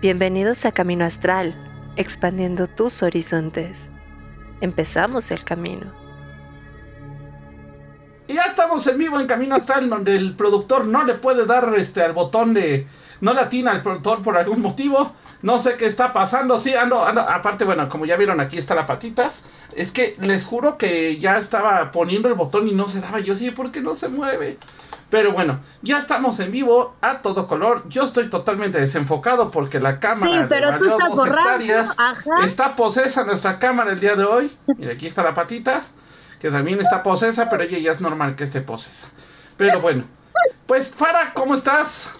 Bienvenidos a Camino Astral, expandiendo tus horizontes. Empezamos el camino. Y ya estamos en vivo en Camino Astral, donde el productor no le puede dar este al botón de. No le atina al productor por algún motivo. No sé qué está pasando. Sí, ando, ando. Aparte, bueno, como ya vieron, aquí está la patitas. Es que les juro que ya estaba poniendo el botón y no se daba. Yo sí, ¿por qué no se mueve? Pero bueno, ya estamos en vivo a todo color. Yo estoy totalmente desenfocado porque la cámara Sí, pero de tú estás Hectáreas ajá. está posesa nuestra cámara el día de hoy. Mira, aquí está la patitas, que también está posesa, pero ella ya es normal que esté posesa. Pero bueno, pues Fara, ¿cómo estás?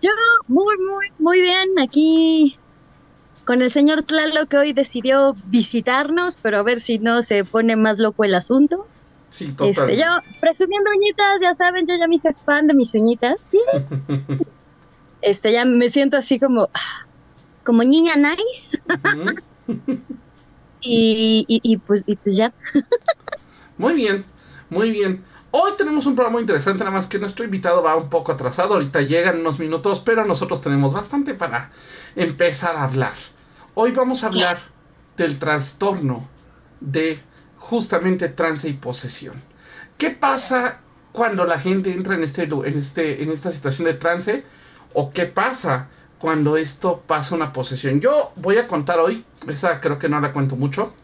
Yo muy, muy, muy bien aquí con el señor Tlalo que hoy decidió visitarnos, pero a ver si no se pone más loco el asunto. Sí, total. Este, yo presumiendo uñitas, ya saben, yo ya me hice fan de mis uñitas. Este, ya me siento así como, como niña nice y, y, y pues, y pues ya. Muy bien, muy bien. Hoy tenemos un programa muy interesante, nada más que nuestro invitado va un poco atrasado. Ahorita llegan unos minutos, pero nosotros tenemos bastante para empezar a hablar. Hoy vamos a hablar del trastorno de justamente trance y posesión. ¿Qué pasa cuando la gente entra en, este, en, este, en esta situación de trance? ¿O qué pasa cuando esto pasa una posesión? Yo voy a contar hoy, esa creo que no la cuento mucho,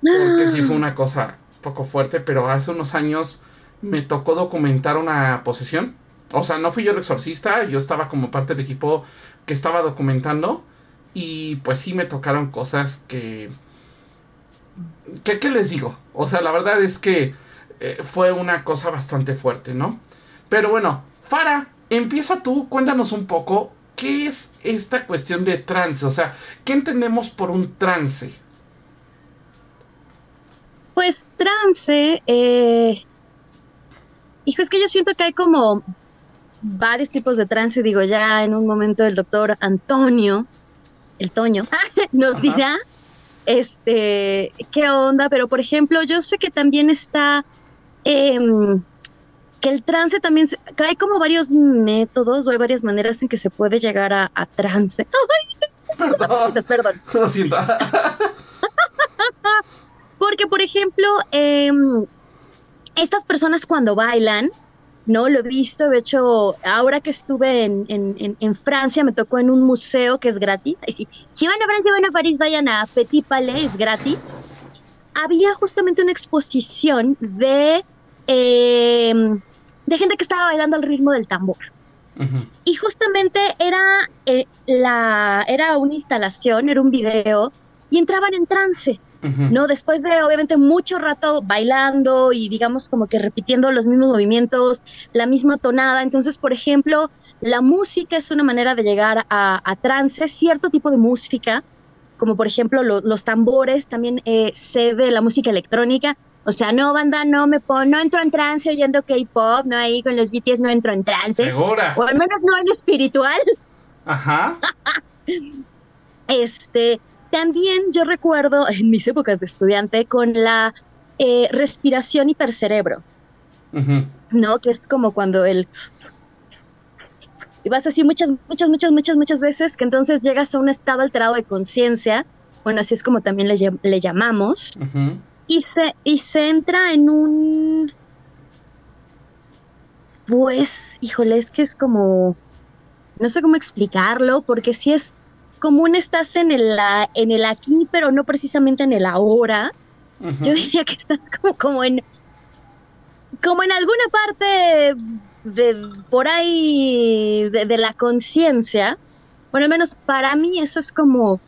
porque sí fue una cosa poco fuerte, pero hace unos años me tocó documentar una posesión. O sea, no fui yo el exorcista, yo estaba como parte del equipo que estaba documentando y pues sí me tocaron cosas que... que ¿Qué les digo? O sea, la verdad es que eh, fue una cosa bastante fuerte, ¿no? Pero bueno, Fara, empieza tú, cuéntanos un poco qué es esta cuestión de trance, o sea, ¿qué entendemos por un trance? Pues trance, eh... hijo, es que yo siento que hay como varios tipos de trance, digo, ya en un momento el doctor Antonio, el Toño, nos Ajá. dirá, este, qué onda, pero por ejemplo, yo sé que también está, em, que el trance también, se- que hay como varios métodos o hay varias maneras en que se puede llegar a, a trance. Perdón. Perdón. Lo siento. Porque, por ejemplo, em, estas personas cuando bailan, no lo he visto, de hecho, ahora que estuve en, en- en- en Francia, me tocó en un museo que es gratis. Sí. Si van a Francia, van a París, vayan a Petit Palais, es gratis. Había justamente una exposición de, em, de gente que estaba bailando al ritmo del tambor. Y justamente era, eh, la, era una instalación, era un video, y entraban en trance. ¿No? Después de obviamente mucho rato bailando y digamos como que repitiendo los mismos movimientos, la misma tonada. Entonces, por ejemplo, la música es una manera de llegar a, a trance, cierto tipo de música, como por ejemplo lo- los tambores, también eh, sé de la música electrónica. O sea, no, banda, no me pongo, no entro en trance oyendo K-pop, no ahí con los BTS no entro en trance, Segura. o al menos no en espiritual. Ajá. Este, también yo recuerdo en mis épocas de estudiante con la eh, respiración hipercerebro. ¿no? Que es como cuando el... Y vas así muchas, muchas, muchas, muchas, muchas veces que entonces llegas a un estado alterado de conciencia, bueno, así es como también le, le llamamos, y se, y se entra en un... Pues, híjole, es que es como... No sé cómo explicarlo, porque si es común estás en el, en el aquí, pero no precisamente en el ahora. Yo diría que estás como, como en... Como en alguna parte de por ahí de, de la conciencia. Bueno, al menos para mí eso es como,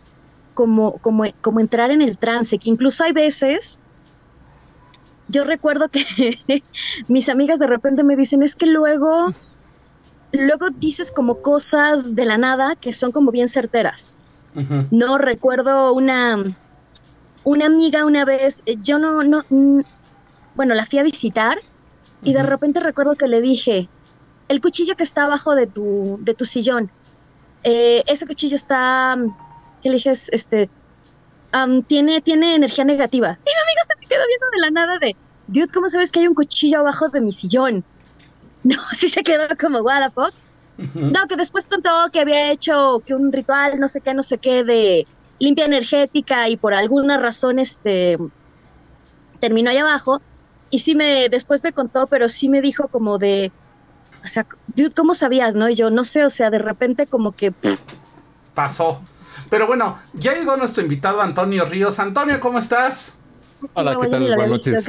como, como, como entrar en el trance, que incluso hay veces yo recuerdo que mis amigas de repente me dicen, es que luego, luego dices como cosas de la nada que son como bien certeras. No recuerdo una, una amiga una vez, eh, yo no, no, mm, bueno, la fui a visitar y de repente recuerdo que le dije, el cuchillo que está abajo de tu, de tu sillón, eh, ese cuchillo está, mm, que le dije, es, este, am, tiene, tiene energía negativa. Y mi amigo se me quedó viendo de la nada de, dude, ¿cómo sabes que hay un cuchillo abajo de mi sillón? No, sí se quedó como, what the fuck. No, que después contó que había hecho que un ritual, no sé qué, no sé qué, de limpia energética y por alguna razón este, terminó ahí abajo. Y sí me, después me contó, pero sí me dijo como de, o sea, dude, ¿cómo sabías, no? Y yo, no sé, o sea, de repente como que... Pasó. Pero bueno, ya llegó nuestro invitado Antonio Ríos. Antonio, ¿cómo estás? Hola, ¿qué tal? Buenas noches.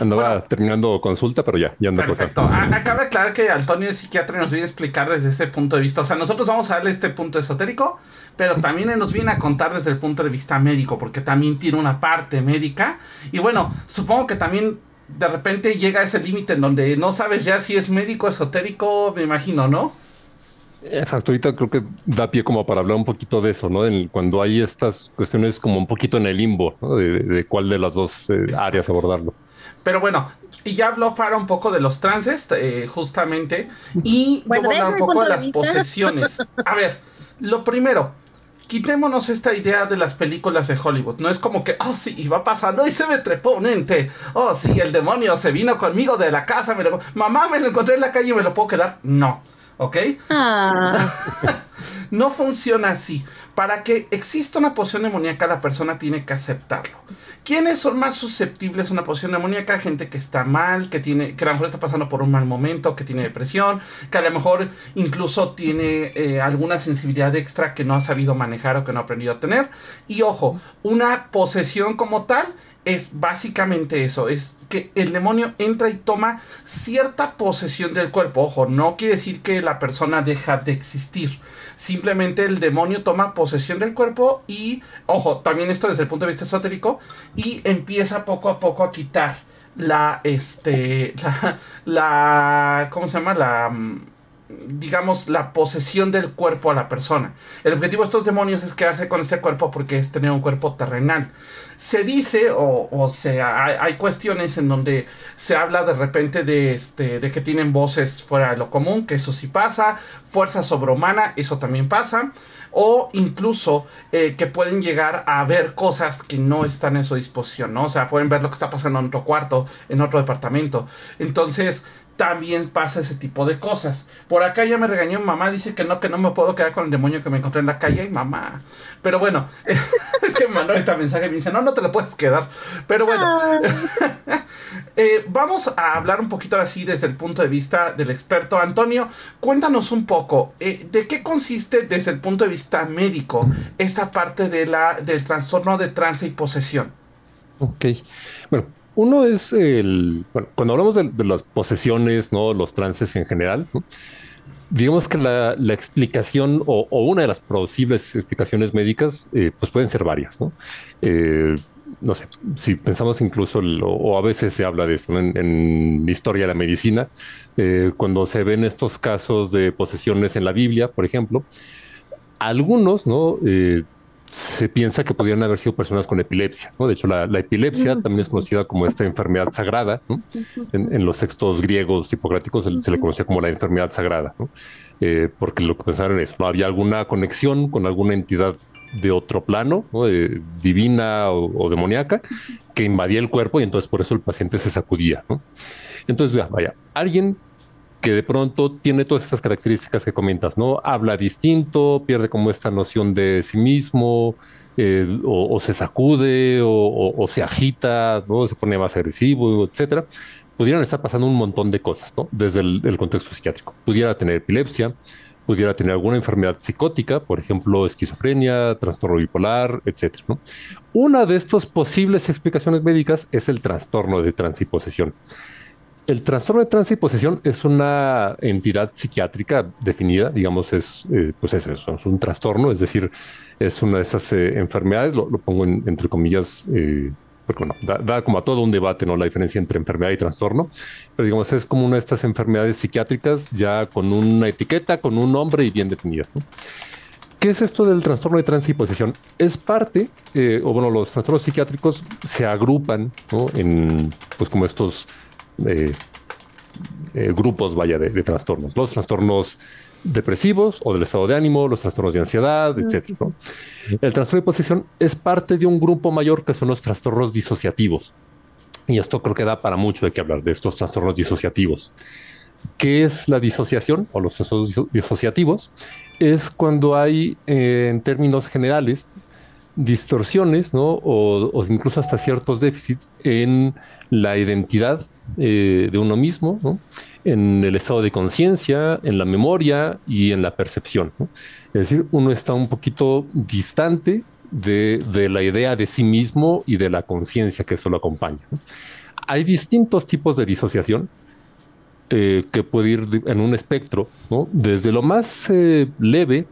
Andaba terminando consulta, pero ya, ya ando Perfecto. Acaba de aclarar que Antonio es psiquiatra y nos viene a explicar desde ese punto de vista. O sea, nosotros vamos a darle este punto esotérico, pero también nos viene a contar desde el punto de vista médico, porque también tiene una parte médica. Y bueno, supongo que también de repente llega a ese límite en donde no sabes ya si es médico esotérico, me imagino, ¿no? Exacto, ahorita creo que da pie como para hablar un poquito de eso, ¿no? cuando hay estas cuestiones como un poquito en el limbo, ¿no? de, cuál de las dos eh, áreas abordarlo. Pero bueno, y ya habló Fara un poco de los trances, eh, justamente, y yo voy a hablar un poco de las posesiones. A ver, lo primero, quitémonos esta idea de las películas de Hollywood. No es como que, oh, sí, iba pasando y se me trepó un ente. Oh, sí, el demonio se vino conmigo de la casa. Me lo... Mamá, me lo encontré en la calle y me lo puedo quedar. No, ¿ok? Ah. no funciona así. Para que exista una poción demoníaca, la persona tiene que aceptarlo. ¿Quiénes son más susceptibles a una poción demoníaca? Gente que está mal, que tiene, que a lo mejor está pasando por un mal momento, que tiene depresión, que a lo mejor incluso tiene eh, alguna sensibilidad extra que no ha sabido manejar o que no ha aprendido a tener. Y ojo, una posesión como tal es básicamente eso, es que el demonio entra y toma cierta posesión del cuerpo. Ojo, no quiere decir que la persona deja de existir. Simplemente el demonio toma posesión del cuerpo y, ojo, también esto desde el punto de vista esotérico, y empieza poco a poco a quitar la, este, la, la ¿cómo se llama? La mm, digamos, la posesión del cuerpo a la persona. El objetivo de estos demonios es quedarse con este cuerpo porque es tener un cuerpo terrenal. Se dice, o, sea, hay, cuestiones en donde se habla de repente de, este, de que tienen voces fuera de lo común, que eso sí pasa, fuerza sobrehumana, eso también pasa, o incluso eh, que pueden llegar a ver cosas que no están en su disposición, ¿no? O sea, pueden ver lo que está pasando en otro cuarto, en otro departamento. Entonces, también pasa ese tipo de cosas. Por acá ya me regañó mamá, dice que no, que no me puedo quedar con el demonio que me encontré en la calle. Y mamá. Pero bueno, es que me mandó este mensaje y me dice, no, no te lo puedes quedar. Pero bueno, eh, vamos a hablar un poquito así desde el punto de vista del experto. Antonio, cuéntanos un poco, eh, ¿de qué consiste desde el punto de vista médico esta parte de la, del trastorno de trance y posesión? Ok, bueno, uno es el, bueno, cuando hablamos de, las posesiones, ¿no? Los trances en general, digamos que la, explicación o, una de las posibles explicaciones médicas, eh, pues pueden ser varias, ¿no? Eh, no sé, si pensamos incluso, o a veces se habla de esto en, historia de la medicina, eh, cuando se ven estos casos de posesiones en la Biblia, por ejemplo, algunos, ¿no? Se piensa que podrían haber sido personas con epilepsia. ¿no? De hecho, la, epilepsia también es conocida como esta enfermedad sagrada. En, los textos griegos hipocráticos se, le conocía como la enfermedad sagrada, eh, porque lo que pensaron es, ¿no? había alguna conexión con alguna entidad de otro plano, divina o, demoníaca, que invadía el cuerpo y entonces por eso el paciente se sacudía. Entonces, vaya, alguien que de pronto tiene todas estas características que comentas, ¿no? Habla distinto, pierde como esta noción de sí mismo, o, se sacude, o, se agita, ¿no? Se pone más agresivo, etcétera. Pudieran estar pasando un montón de cosas, ¿no? Desde el, contexto psiquiátrico. Pudiera tener epilepsia, pudiera tener alguna enfermedad psicótica, por ejemplo, esquizofrenia, trastorno bipolar, etcétera. Una de estas posibles explicaciones médicas es el trastorno de transiposesión. El trastorno de trance y posesión es una entidad psiquiátrica definida, digamos, es, eh, pues es eso, es un trastorno, es decir, es una de esas eh, enfermedades, lo, pongo entre comillas, eh, porque bueno, da, como a todo un debate, ¿no? La diferencia entre enfermedad y trastorno, pero digamos, es como una de estas enfermedades psiquiátricas ya con una etiqueta, con un nombre y bien definida. ¿Qué es esto del trastorno de trance y posesión? Es parte, o bueno, los trastornos psiquiátricos se agrupan en, pues como estos eh, grupos, vaya, de, trastornos. Los trastornos depresivos o del estado de ánimo, los trastornos de ansiedad, etcétera. El trastorno de posesión es parte de un grupo mayor que son los trastornos disociativos. Y esto creo que da para mucho de qué hablar de estos trastornos disociativos. ¿Qué es la disociación o los procesos disociativos? Es cuando hay, eh, en términos generales, distorsiones, ¿no? O, incluso hasta ciertos déficits en la identidad eh, de uno mismo, en el estado de conciencia, en la memoria y en la percepción. Es decir, uno está un poquito distante de, de, la idea de sí mismo y de la conciencia que eso lo acompaña. Hay distintos tipos de disociación. Eh, que puede ir en un espectro, desde lo más eh, leve.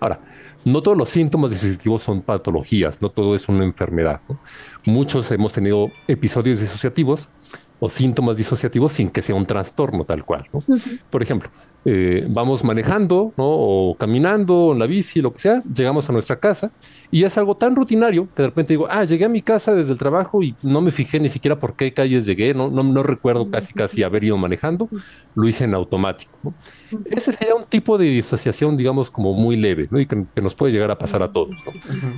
Ahora, no todos los síntomas disociativos son patologías, no todo es una enfermedad. Muchos hemos tenido episodios disociativos o síntomas disociativos sin que sea un trastorno tal cual. Por ejemplo, eh, vamos manejando o caminando en la bici, lo que sea, llegamos a nuestra casa y es algo tan rutinario que de repente digo, ah, llegué a mi casa desde el trabajo y no me fijé ni siquiera por qué calles llegué, no, no, no recuerdo casi casi haber ido manejando, lo hice en automático. Ese sería un tipo de disociación, digamos, como muy leve y que, nos puede llegar a pasar a todos.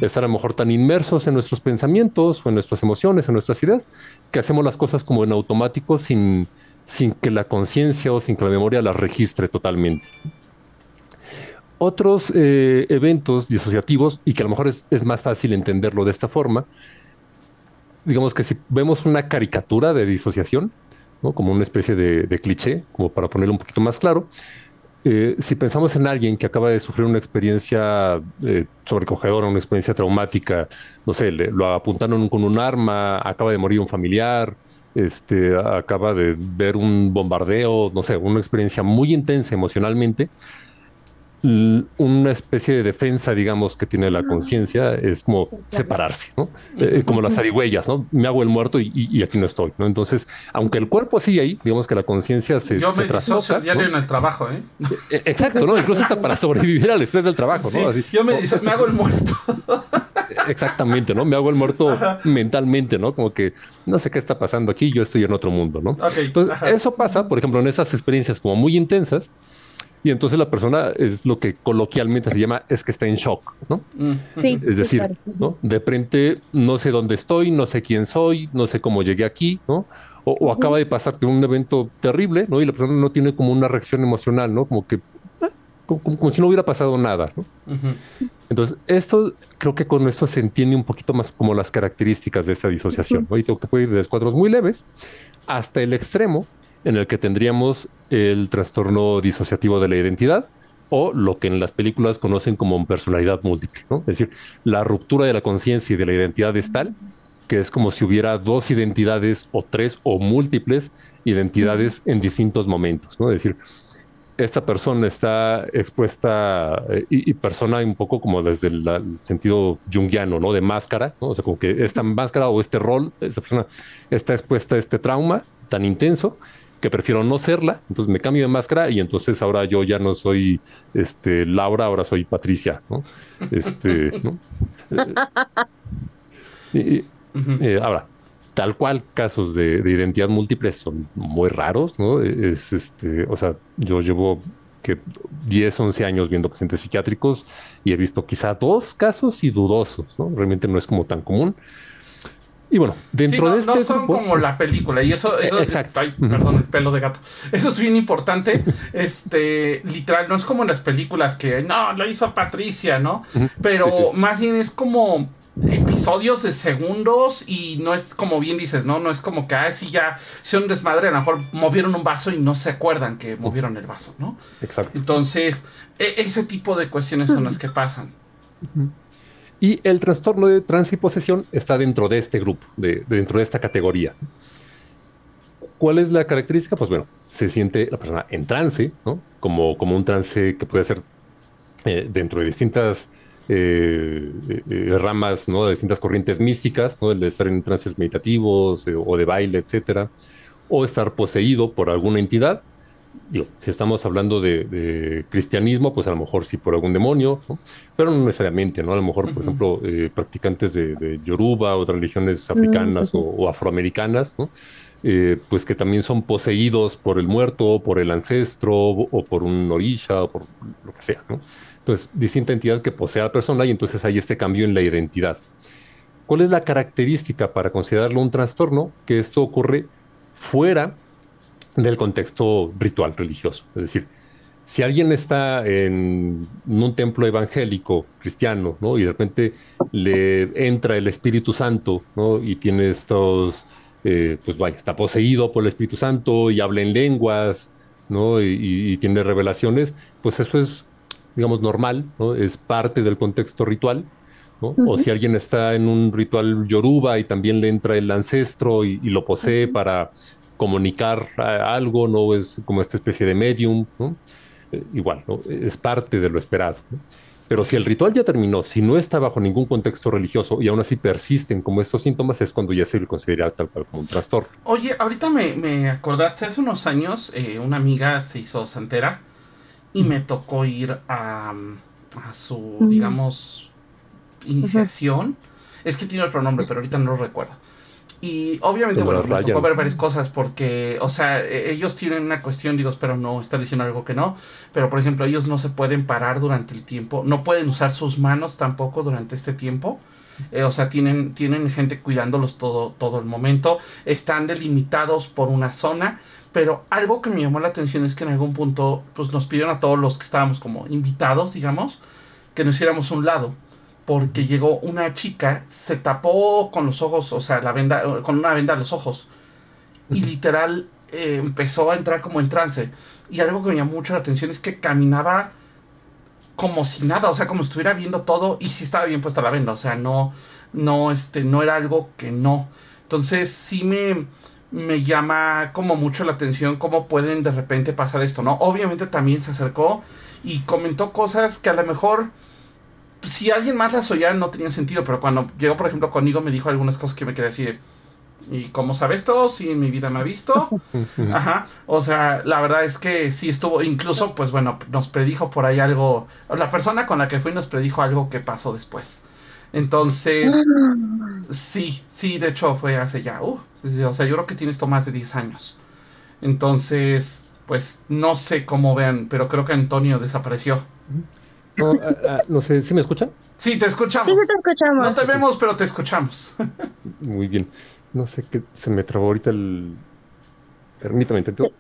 Estar a lo mejor tan inmersos en nuestros pensamientos o en nuestras emociones, en nuestras ideas, que hacemos las cosas como en automático sin sin que la conciencia o sin que la memoria las registre totalmente. Otros eh, eventos disociativos, y que a lo mejor es, más fácil entenderlo de esta forma, digamos que si vemos una caricatura de disociación, como una especie de, cliché, como para ponerlo un poquito más claro, eh, si pensamos en alguien que acaba de sufrir una experiencia eh, sobrecogedora, una experiencia traumática, no sé, lo apuntaron con un arma, acaba de morir un familiar, este, acaba de ver un bombardeo, no sé, una experiencia muy intensa emocionalmente, una especie de defensa, digamos, que tiene la conciencia es como separarse, ¿no? Eh, como las zarigüeyas, ¿no? Me hago el muerto y, aquí no estoy, ¿no? Entonces, aunque el cuerpo sigue ahí, digamos que la conciencia se, Yo me diario en el trabajo, ¿eh? ¿eh? Exacto, ¿no? Incluso hasta para sobrevivir al estrés del trabajo, ¿no? yo me, me hago el muerto. Exactamente, ¿no? Me hago el muerto mentalmente, ¿no? Como que no sé qué está pasando aquí, yo estoy en otro mundo, ¿no? Entonces, eso pasa, por ejemplo, en esas experiencias como muy intensas, y entonces la persona es lo que coloquialmente se llama es que está en shock, ¿no? Mm. Sí, es decir, ¿no? De frente no sé dónde estoy, no sé quién soy, no sé cómo llegué aquí, ¿no? O, acaba de pasar un evento terrible, ¿no? Y la persona no tiene como una reacción emocional, ¿no? Como que como, si no hubiera pasado nada. ¿no? Entonces, esto creo que con esto se entiende un poquito más como las características de esta disociación. ¿no? Y tengo que puede ir desde cuadros muy leves hasta el extremo en el que tendríamos el trastorno disociativo de la identidad o lo que en las películas conocen como personalidad múltiple. ¿no? Es decir, la ruptura de la conciencia y de la identidad es tal que es como si hubiera dos identidades o tres o múltiples identidades en distintos momentos. ¿no? Es decir, esta persona está expuesta eh, y, persona un poco como desde el, sentido junguiano, ¿no? De máscara, ¿no? O sea, como que esta máscara o este rol, esta persona está expuesta a este trauma tan intenso que prefiero no serla, entonces me cambio de máscara y entonces ahora yo ya no soy este Laura, ahora soy Patricia, ¿no? Este, ¿no? Eh, eh, ahora, tal cual casos de, identidad múltiple son muy raros, ¿no? Es este, o sea, yo llevo que 10, 11 años viendo pacientes psiquiátricos y he visto quizá dos casos y dudosos, ¿no? Realmente no es como tan común. Y bueno, dentro de este. No son como la película, y eso. eso Exacto. perdón, el pelo de gato. Eso es bien importante. este, literal, no es como en las películas que no, lo hizo Patricia, ¿no? Pero más bien es como episodios de segundos y no es como bien dices, ¿no? No es como que, ah, sí, ya son un desmadre, a lo mejor movieron un vaso y no se acuerdan que movieron el vaso, ¿no? Exacto. Entonces, e, ese tipo de cuestiones son las que pasan. Y el trastorno de transiposesión está dentro de este grupo, de, dentro de esta categoría. ¿Cuál es la característica? Pues bueno, se siente la persona en trance, ¿no? Como, como un trance que puede ser eh, dentro de distintas eh, eh, ramas, ¿no? De distintas corrientes místicas, ¿no? El de estar en trances meditativos eh, o de baile, etcétera, o estar poseído por alguna entidad. Digo, si estamos hablando de, cristianismo, pues a lo mejor sí por algún demonio, pero no necesariamente, ¿no? A lo mejor, por ejemplo, practicantes de, Yoruba o de religiones africanas o, afroamericanas, ¿no? Pues que también son poseídos por el muerto, por el ancestro o por un orisha o por lo que sea, ¿no? Entonces, distinta entidad que posee a la persona y entonces hay este cambio en la identidad. ¿Cuál es la característica para considerarlo un trastorno? Que esto ocurre fuera del contexto ritual religioso. Es decir, si alguien está en un templo evangélico cristiano, ¿no? Y de repente le entra el Espíritu Santo, ¿no? Y tiene estos, eh, pues vaya, está poseído por el Espíritu Santo y habla en lenguas, ¿no? Y, tiene revelaciones, pues eso es, digamos, normal, ¿no? Es parte del contexto ritual. ¿no? O si alguien está en un ritual yoruba y también le entra el ancestro y, lo posee para comunicar algo, ¿no? Es como esta especie de medium, ¿no? Eh, igual, ¿no? Es parte de lo esperado. Pero si el ritual ya terminó, si no está bajo ningún contexto religioso y aún así persisten como estos síntomas, es cuando ya se le considera tal cual como un trastorno. Oye, ahorita me, acordaste, hace unos años eh, una amiga se hizo santera y me tocó ir a, a su, digamos, iniciación. Es que tiene otro nombre, pero ahorita no lo recuerdo. Y obviamente, bueno, me tocó ver varias cosas porque, o sea, e, ellos tienen una cuestión, digo, pero no está diciendo algo que no. Pero, por ejemplo, ellos no se pueden parar durante el tiempo, no pueden usar sus manos tampoco durante este tiempo. Eh, o sea, tienen, tienen gente cuidándolos todo, todo el momento. Están delimitados por una zona. Pero algo que me llamó la atención es que en algún punto, pues nos pidieron a todos los que estábamos como invitados, digamos, que nos hiciéramos un lado porque llegó una chica, se tapó con los ojos, o sea, la venda, con una venda los ojos, y literal eh, empezó a entrar como en trance. Y algo que me llamó mucho la atención es que caminaba como si nada, o sea, como si estuviera viendo todo y sí estaba bien puesta la venda, o sea, no, no, este, no era algo que no. Entonces sí me, me llama como mucho la atención cómo pueden de repente pasar esto, ¿no? Obviamente también se acercó y comentó cosas que a lo mejor si alguien más las oía no tenía sentido, pero cuando llegó, por ejemplo, conmigo me dijo algunas cosas que me quedé así de, ¿y cómo sabes todo? Si en mi vida me ha visto. Ajá. O sea, la verdad es que sí estuvo, incluso, pues bueno, nos predijo por ahí algo, la persona con la que fui nos predijo algo que pasó después. Entonces, sí, sí, de hecho fue hace ya, uh, o sea, yo creo que tiene esto más de 10 años. Entonces, pues no sé cómo vean, pero creo que Antonio desapareció. No, ah, ah, no sé, ¿sí me escuchan? Sí, te escuchamos. Sí, te escuchamos. No te vemos, pero te escuchamos. Muy bien. No sé qué se me trabó ahorita el. Permítame, intento.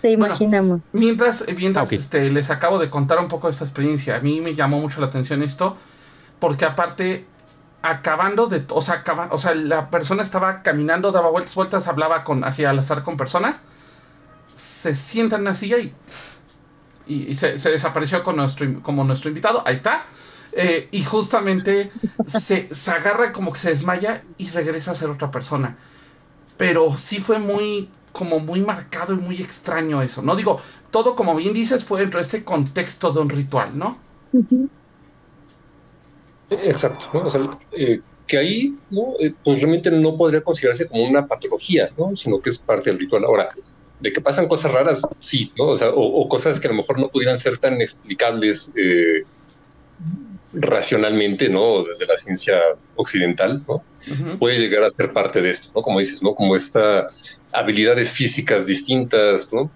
Te imaginamos. mientras mientras ah, este, les acabo de contar un poco de esta experiencia, a mí me llamó mucho la atención esto, porque aparte, acabando de. O sea, o sea la persona estaba caminando, daba vueltas, vueltas, hablaba con, así al azar con personas, se sientan en la silla y y, se, desapareció con nuestro, como nuestro invitado. Ahí está. Eh, y justamente se, agarra como que se desmaya y regresa a ser otra persona. Pero sí fue muy, como muy marcado y muy extraño eso. No digo, todo como bien dices fue dentro de este contexto de un ritual, ¿no? Exacto, eh, que ahí, ¿no? Eh, pues realmente no podría considerarse como una patología, ¿no? Sino que es parte del ritual. Ahora, de que pasan cosas raras, sí, ¿no? O, sea, o, cosas que a lo mejor no pudieran ser tan explicables eh, racionalmente, ¿no? Desde la ciencia occidental, ¿no? Puede llegar a ser parte de esto, ¿no? Como dices, ¿no? Como esta habilidades físicas distintas, ¿no?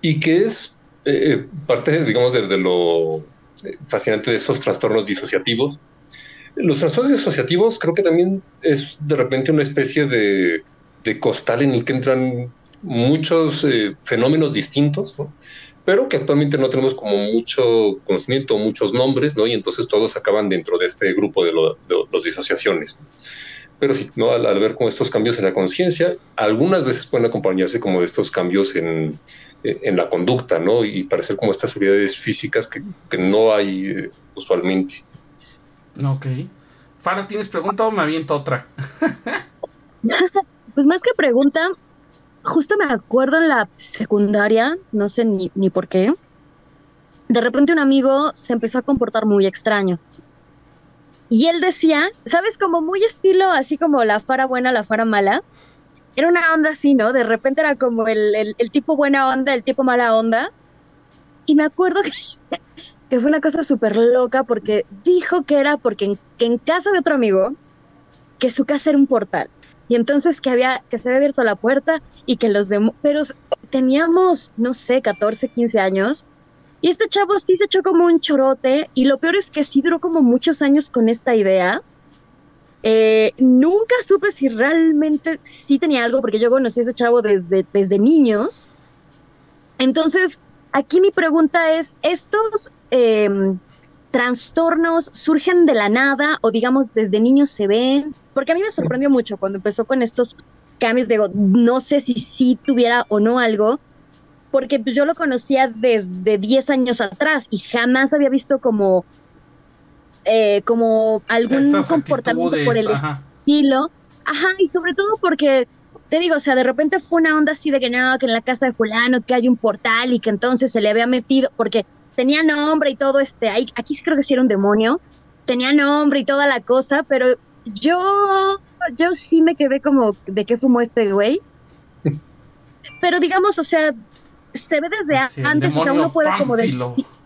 Y que es eh, parte, digamos, de, lo fascinante de esos trastornos disociativos. Los trastornos disociativos creo que también es de repente una especie de, de costal en el que entran muchos eh, fenómenos distintos, pero que actualmente no tenemos como mucho conocimiento, muchos nombres, ¿no? y entonces todos acaban dentro de este grupo de, las disociaciones. Pero sí, ¿no? Al, ver como estos cambios en la conciencia, algunas veces pueden acompañarse como de estos cambios en, en la conducta, ¿no? Y parecer como estas habilidades físicas que, que no hay eh, usualmente. Ok. Fara, ¿tienes pregunta o me aviento otra? pues más que pregunta, justo me acuerdo en la secundaria, no sé ni, ni por qué, de repente un amigo se empezó a comportar muy extraño. Y él decía, ¿sabes? Como muy estilo, así como la fara buena, la fara mala. Era una onda así, ¿no? De repente era como el, el, tipo buena onda, el tipo mala onda. Y me acuerdo que, que fue una cosa súper loca porque dijo que era porque en, casa de otro amigo, que su casa era un portal. Y entonces que había, que se había abierto la puerta y que los demás, pero teníamos, no sé, 14, 15 años. Y este chavo sí se echó como un chorote y lo peor es que sí duró como muchos años con esta idea. Eh, nunca supe si realmente sí tenía algo, porque yo conocí a ese chavo desde, desde niños. Entonces, aquí mi pregunta es, ¿estos em, trastornos surgen de la nada o digamos desde niños se ven? Porque a mí me sorprendió mucho cuando empezó con estos cambios, digo, no sé si sí tuviera o no algo, porque pues, yo lo conocía desde 10 años atrás y jamás había visto como eh, como algún comportamiento por el estilo. Ajá, y sobre todo porque, te digo, o sea, de repente fue una onda así de que no, que en la casa de fulano, que hay un portal y que entonces se le había metido, porque tenía nombre y todo este, ahí, aquí creo que sí era un demonio, tenía nombre y toda la cosa, pero yo, yo sí me quedé como, ¿de qué fumó este güey? Pero digamos, o sea, se ve desde antes, o sea, uno puede como decir...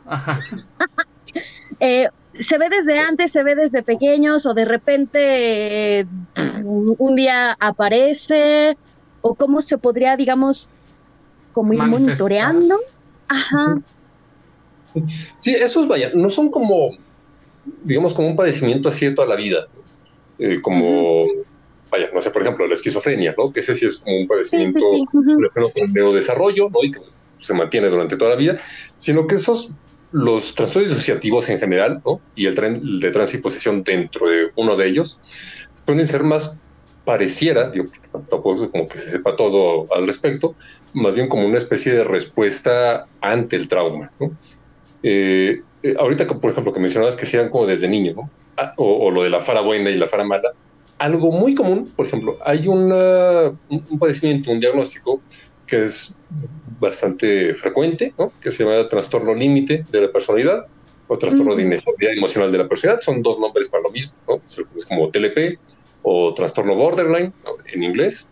eh, se ve desde antes, se ve desde pequeños o de repente un día aparece o cómo se podría, digamos, como ir monitoreando. Ajá. Sí, esos, vaya, no son como, digamos, como un padecimiento así de toda la vida. Eh, como, vaya, no sé, por ejemplo, la esquizofrenia, ¿no? Que ese sí es como un padecimiento sí, con neurodesarrollo, ¿no? Y que se mantiene durante toda la vida, sino que esos los trastornos disociativos en general, ¿no? y el tren de transiposición dentro de uno de ellos, pueden ser más pareciera, digo, tampoco es como que se sepa todo al respecto, más bien como una especie de respuesta ante el trauma. ¿no? Eh, eh, ahorita, por ejemplo, que mencionabas que eran como desde niño, ¿no? Ah, o, lo de la fara buena y la fara mala, algo muy común, por ejemplo, hay una, un padecimiento, un diagnóstico que es bastante frecuente, ¿no? que se llama trastorno límite de la personalidad o trastorno de inestabilidad emocional de la personalidad. Son dos nombres para lo mismo, ¿no? es como TLP o trastorno borderline en inglés.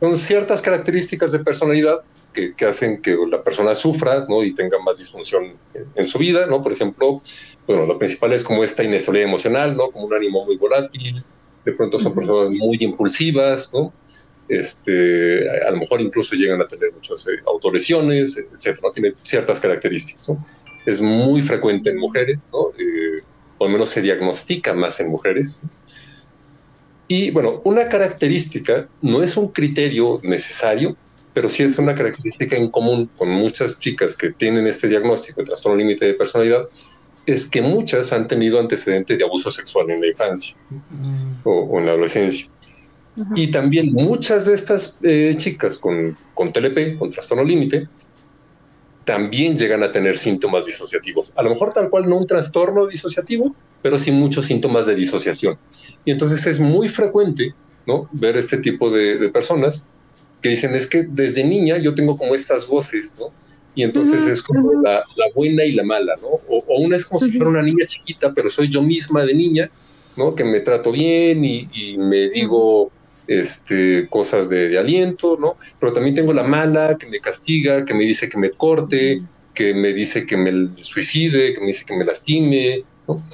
Son ciertas características de personalidad que, que, hacen que la persona sufra ¿no? y tenga más disfunción en, su vida. ¿no? Por ejemplo, bueno, lo principal es como esta inestabilidad emocional, ¿no? como un ánimo muy volátil. De pronto son personas muy impulsivas, ¿no? este, a lo mejor incluso llegan a tener muchas eh, autolesiones, etcétera, tiene ciertas características. Es muy frecuente en mujeres, ¿no? Eh, o al menos se diagnostica más en mujeres. Y bueno, una característica no es un criterio necesario, pero sí es una característica en común con muchas chicas que tienen este diagnóstico de trastorno límite de personalidad, es que muchas han tenido antecedentes de abuso sexual en la infancia o en la adolescencia. Y también muchas de estas eh, chicas con, con TLP, con trastorno límite, también llegan a tener síntomas disociativos. A lo mejor tal cual no un trastorno disociativo, pero sí muchos síntomas de disociación. Y entonces es muy frecuente ¿no? ver este tipo de, personas que dicen es que desde niña yo tengo como estas voces, ¿no? Y entonces es como la, buena y la mala, ¿no? O, una es como si fuera una niña chiquita, pero soy yo misma de niña, ¿no? Que me trato bien y, y me digo este, cosas de, aliento, ¿no? Pero también tengo la mala que me castiga, que me dice que me corte, que me dice que me suicide, que me dice que me lastime, ¿no?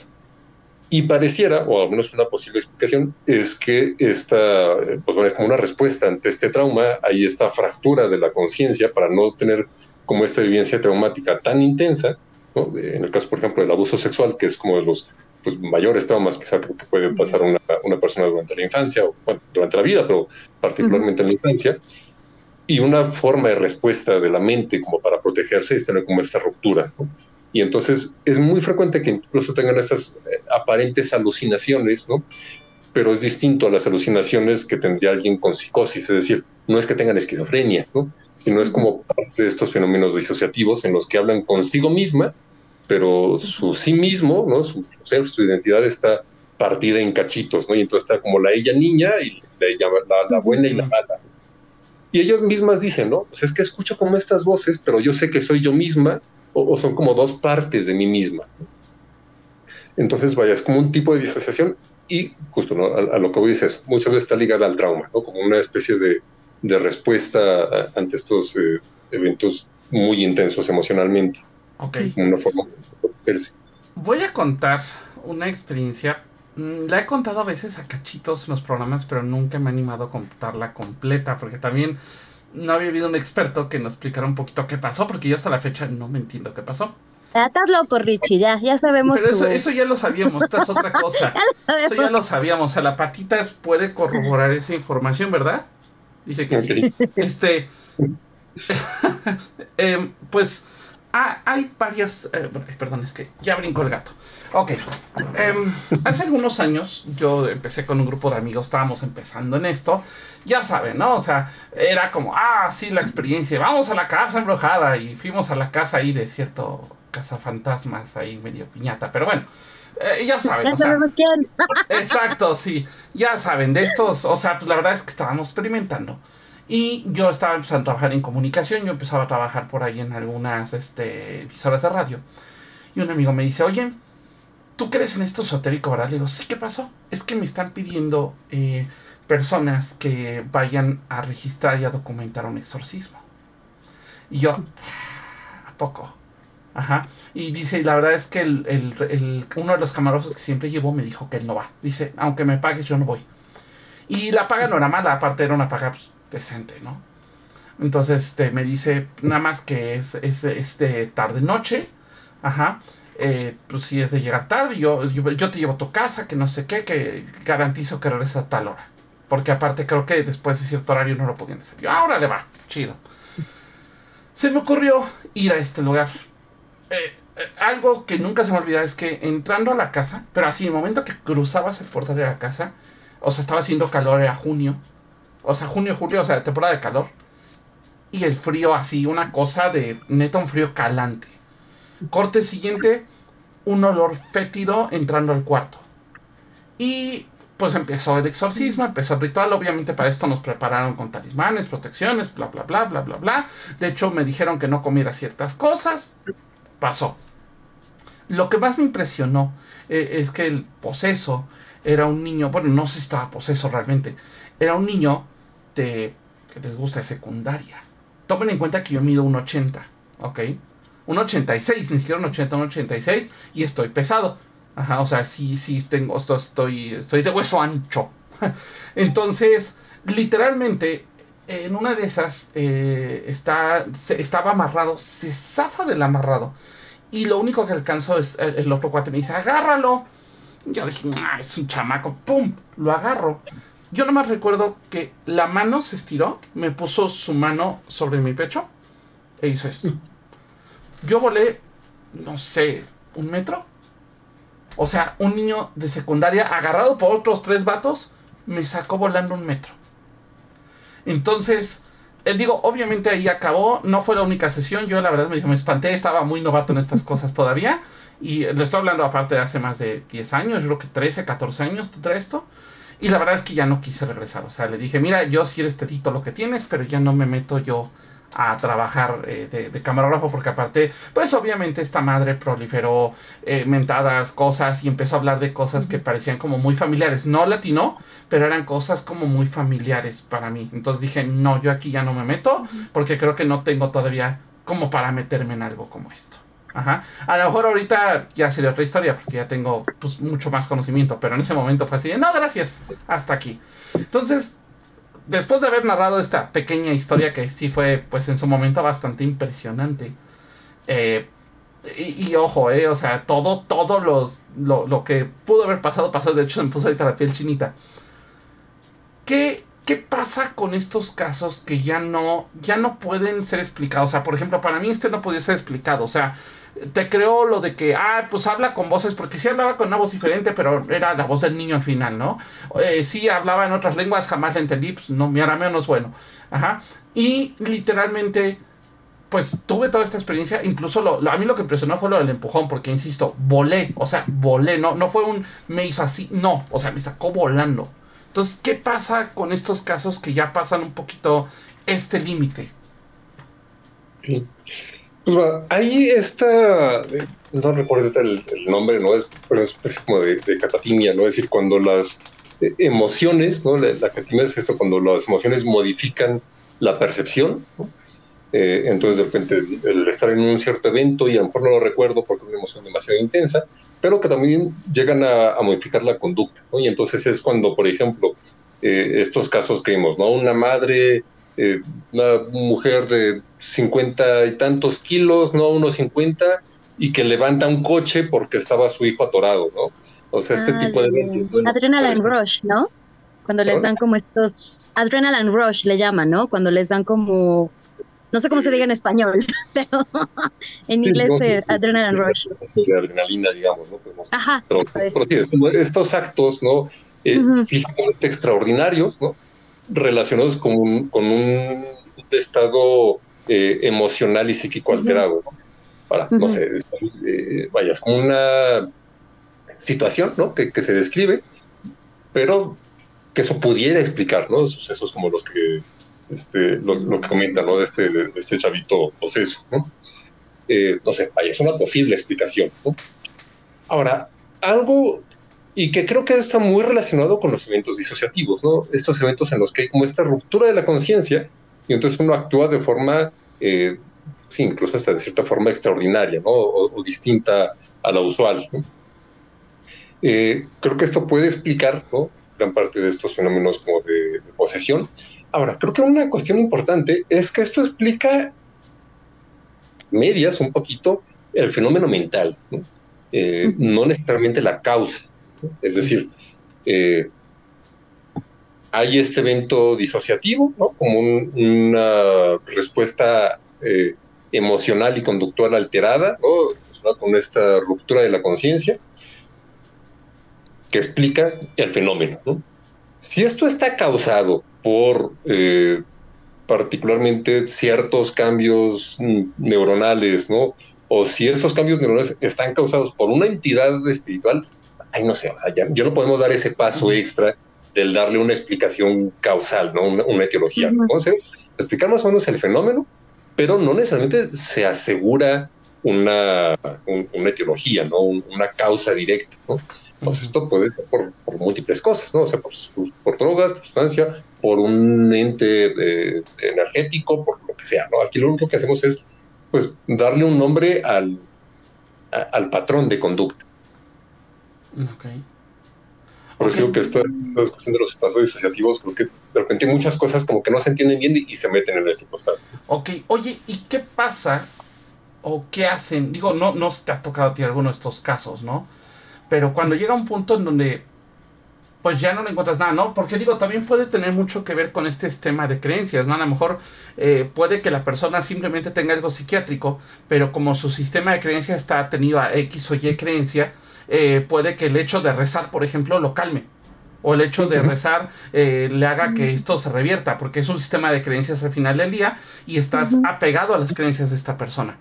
Y pareciera, o al menos una posible explicación, es que esta, pues bueno, es como una respuesta ante este trauma, hay esta fractura de la conciencia para no tener como esta vivencia traumática tan intensa, ¿no? En el caso, por ejemplo, del abuso sexual, que es como de los pues, mayores traumas que, que puede pasar una, una, persona durante la infancia o durante la vida, pero particularmente en la infancia. Y una forma de respuesta de la mente como para protegerse es tener como esta ruptura. Y entonces es muy frecuente que incluso tengan estas eh, aparentes alucinaciones, ¿no? pero es distinto a las alucinaciones que tendría alguien con psicosis, es decir, no es que tengan esquizofrenia, ¿no? sino es como parte de estos fenómenos disociativos en los que hablan consigo misma pero su sí mismo, ¿no? Su, ser, su identidad está partida en cachitos, ¿no? Y entonces está como la ella niña y la, ella, la, buena y la mala. Y ellos mismas dicen, ¿no? Pues es que escucho como estas voces, pero yo sé que soy yo misma, o, son como dos partes de mí misma. Entonces, vaya, es como un tipo de disociación y justo ¿no? a, lo que voy a muchas veces está ligada al trauma, ¿no? Como una especie de, de respuesta ante estos eh, eventos muy intensos emocionalmente. Ok. Voy a contar una experiencia. Mm, la he contado a veces a cachitos en los programas, pero nunca me he animado a contarla completa, porque también no había habido un experto que nos explicara un poquito qué pasó, porque yo hasta la fecha no me entiendo qué pasó. Ah, estás loco, Richie, ya, ya sabemos. Pero eso, eso ya lo sabíamos, esta es otra cosa. Eso ya lo sabíamos. O sea, la patitas puede corroborar esa información, ¿verdad? Dice que sí. Este. Em, pues Ah, hay varias. Eh, perdón, es que ya brinco el gato. Ok. Em, hace algunos años yo empecé con un grupo de amigos, estábamos empezando en esto. Ya saben, ¿no? O sea, era como, ah, sí, la experiencia. Vamos a la casa embrujada. Y fuimos a la casa ahí de cierto cazafantasmas, ahí medio piñata. Pero bueno, eh, ya saben. o sea, exacto, sí. Ya saben, de estos, o sea, pues la verdad es que estábamos experimentando. Y yo estaba empezando a trabajar en comunicación, yo empezaba a trabajar por ahí en algunas este, emisoras de radio. Y un amigo me dice, oye, ¿tú crees en esto esotérico, verdad? Le digo, sí, ¿qué pasó? Es que me están pidiendo eh, personas que vayan a registrar y a documentar un exorcismo. Y yo, ah, ¿a poco? Ajá. Y dice, la verdad es que el, el, uno de los camarógrafos que siempre llevo me dijo que él no va. Dice, aunque me pagues, yo no voy. Y la paga no era mala, aparte era una paga pues, decente, ¿no? Entonces este, me dice nada más que es, es este tarde-noche, ajá, eh, pues si es de llegar tarde, yo, yo, te llevo a tu casa, que no sé qué, que garantizo que regreses a tal hora. Porque aparte creo que después de cierto horario no lo podían hacer. Yo, ahora le va, chido. Se me ocurrió ir a este lugar. Eh, eh, algo que nunca se me olvida es que entrando a la casa, pero así, el momento que cruzabas el portal de la casa, o sea, estaba haciendo calor, era junio, o sea, junio, julio, o sea, temporada de calor. Y el frío así, una cosa de neto un frío calante. Corte siguiente, un olor fétido entrando al cuarto. Y pues empezó el exorcismo, empezó el ritual. Obviamente para esto nos prepararon con talismanes, protecciones, bla, bla, bla, bla, bla, bla. De hecho, me dijeron que no comiera ciertas cosas. Pasó. Lo que más me impresionó eh, es que el poseso era un niño, bueno, no sé si estaba poseso realmente, era un niño de, que les gusta de secundaria. Tomen en cuenta que yo mido un 80, ¿ok? Un 86, ni siquiera un 80, un 86 y estoy pesado. Ajá, o sea, sí, sí, tengo, estoy, estoy de hueso ancho. Entonces, literalmente, en una de esas eh, está, estaba amarrado, se zafa del amarrado. Y lo único que alcanzó es el, el otro cuate me dice, agárralo. Yo dije, ah, es un chamaco, ¡pum! Lo agarro. Yo nomás recuerdo que la mano se estiró, me puso su mano sobre mi pecho e hizo esto. Yo volé, no sé, un metro. O sea, un niño de secundaria agarrado por otros tres vatos me sacó volando un metro. Entonces, eh, digo, obviamente ahí acabó. No fue la única sesión. Yo la verdad me, me espanté, estaba muy novato en estas cosas todavía. Y le estoy hablando aparte de hace más de 10 años, yo creo que 13, 14 años todo esto. Y la verdad es que ya no quise regresar. O sea, le dije, mira, yo sí eres tedito lo que tienes, pero ya no me meto yo a trabajar eh, de, camarógrafo porque aparte, pues obviamente esta madre proliferó eh, mentadas, cosas y empezó a hablar de cosas que parecían como muy familiares. No latino, pero eran cosas como muy familiares para mí. Entonces dije, no, yo aquí ya no me meto porque creo que no tengo todavía como para meterme en algo como esto. Ajá. A lo mejor ahorita ya sería otra historia porque ya tengo pues, mucho más conocimiento, pero en ese momento fue así, no, gracias, hasta aquí. Entonces, después de haber narrado esta pequeña historia que sí fue pues en su momento bastante impresionante, eh, y, ojo, eh, o sea, todo, todo los, lo, lo, que pudo haber pasado, pasó, de hecho se me puso ahorita la piel chinita. ¿Qué, ¿Qué pasa con estos casos que ya no, ya no pueden ser explicados? O sea, por ejemplo, para mí este no podía ser explicado. O sea, te creo lo de que, ah, pues habla con voces, porque sí hablaba con una voz diferente, pero era la voz del niño al final, ¿no? Eh, sí hablaba en otras lenguas, jamás la entendí, pues no, mi arameo no es bueno. Ajá. Y literalmente, pues tuve toda esta experiencia, incluso lo, a mí lo que impresionó fue lo del empujón, porque insisto, volé, o sea, volé, no, no fue un, me hizo así, no, o sea, me sacó volando. Entonces, ¿qué pasa con estos casos que ya pasan un poquito este límite? Sí. Pues va, ahí está, eh, no recuerdo el, nombre, ¿no? Es una especie como de, catatimia, ¿no? Es decir, cuando las eh, emociones, ¿no? La, catatimia es esto, cuando las emociones modifican la percepción, eh, entonces, de repente, el estar en un cierto evento y a lo mejor no lo recuerdo porque es una emoción demasiado intensa, pero que también llegan a, modificar la conducta, ¿no? Y entonces es cuando, por ejemplo, estos casos que vimos, ¿no? Una madre una mujer de cincuenta y tantos kilos, no unos cincuenta, y que levanta un coche porque estaba su hijo atorado, ¿no? O sea, este Ah, tipo de... de- Adrenaline Rush, ¿no? Cuando les dan como estos. Adrenaline Rush le llaman, ¿no? Cuando les dan como. No sé cómo se diga en español, pero en Sí, inglés no, es. Adrenaline Rush. De adrenalina, digamos, ¿no? Podemos Ajá. Pero, es. pero estos actos, ¿no? Eh, físicamente extraordinarios, ¿no? Relacionados con un, con un estado eh, emocional y psíquico alterado, ¿no? Para, no sé, eh, vaya, es como una situación, ¿no? Que, que se describe, pero que eso pudiera explicar, ¿no? Sucesos como los que, este, lo, lo que comenta, ¿no? De este, de este chavito poseso, ¿no? Eh, no sé, vaya, es una posible explicación, ¿no? Ahora, algo y que creo que está muy relacionado con los eventos disociativos, ¿no? Estos eventos en los que hay como esta ruptura de la conciencia y entonces uno actúa de forma, eh, sí, incluso hasta de cierta forma extraordinaria, ¿no? O, o distinta a la usual. ¿no? Eh, creo que esto puede explicar, ¿no? Gran parte de estos fenómenos como de, de posesión. Ahora, creo que una cuestión importante es que esto explica medias un poquito el fenómeno mental, ¿no? Eh, no necesariamente la causa. Es decir, eh, hay este evento disociativo, como un- una respuesta eh, emocional y conductual alterada, con esta ruptura de la conciencia, que explica el fenómeno. ¿no? Si esto está causado por eh, particularmente ciertos cambios neuronales, ¿no? O si esos cambios neuronales están causados por una entidad espiritual, ay, no sé, o sea, ya, ya no podemos dar ese paso extra del darle una explicación causal, ¿no? Una, una etiología. Explicar más o menos el fenómeno, pero no necesariamente se asegura una, un- una etiología, ¿no? Un- una causa directa, ¿no? Pues esto puede ser por, por múltiples cosas, ¿no? O sea, por, drogas, por sustancia, por un ente eh, energético, por lo que sea, ¿no? Aquí lo único que hacemos es, pues, darle un nombre al, a- al patrón de conducta. Ok. Por eso Ok. digo que discusión de los estados disociativos, creo que de repente hay muchas cosas como que no se entienden bien y, se meten en este costado. Ok, oye, ¿y qué pasa o qué hacen? Digo, no, no se te ha tocado a ti alguno de estos casos, ¿no? Pero cuando llega un punto en donde pues ya no le encuentras nada, ¿no? Porque digo, también puede tener mucho que ver con este tema de creencias, ¿no? A lo mejor eh, puede que la persona simplemente tenga algo psiquiátrico, pero como su sistema de creencias está tenido a X o Y creencia, eh, puede que el hecho de rezar, por ejemplo, lo calme. O el hecho de rezar eh, le haga que esto se revierta, porque es un sistema de creencias al final del día y estás apegado a las creencias de esta persona.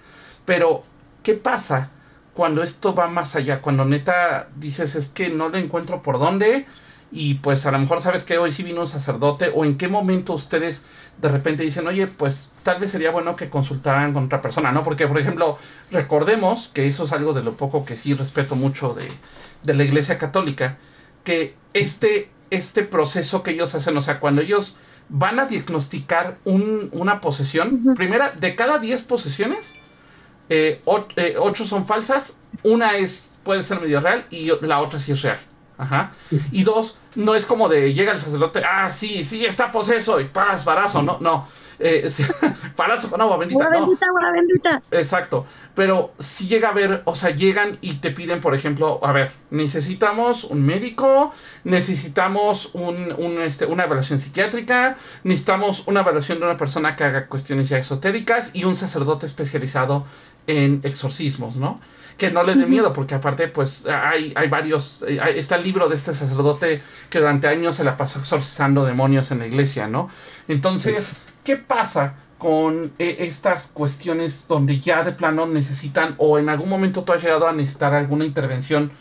Pero, ¿qué pasa cuando esto va más allá? Cuando neta dices, es que no le encuentro por dónde y pues a lo mejor sabes que hoy sí vino un sacerdote o en qué momento ustedes de repente dicen, oye, pues tal vez sería bueno que consultaran con otra persona, ¿no? Porque, por ejemplo, recordemos que eso es algo de lo poco que sí respeto mucho de, de la Iglesia Católica, que este, este proceso que ellos hacen, o sea, cuando ellos van a diagnosticar un- una posesión, primera, de cada 10 posesiones, 8 son falsas, una es puede ser medio real y la otra sí es real. Ajá. Y dos, no es como de llega el sacerdote, ah, sí, sí, está poseso y paz, barazo, no, no. Eh, sí, barazo con agua bendita, Agua no. bendita, agua bendita. Exacto. Pero si llega a ver, o sea, llegan y te piden, por ejemplo, a ver, necesitamos un médico, necesitamos un, un, este, una evaluación psiquiátrica, necesitamos una evaluación de una persona que haga cuestiones ya esotéricas y un sacerdote especializado en exorcismos, ¿no? Que no le dé miedo, porque aparte, pues, hay, hay varios. eh, hay- está el libro de este sacerdote que durante años se la pasó exorcizando demonios en la iglesia, ¿no? Entonces, ¿qué pasa con eh, estas cuestiones donde ya de plano necesitan, o en algún momento tú has llegado a necesitar alguna intervención,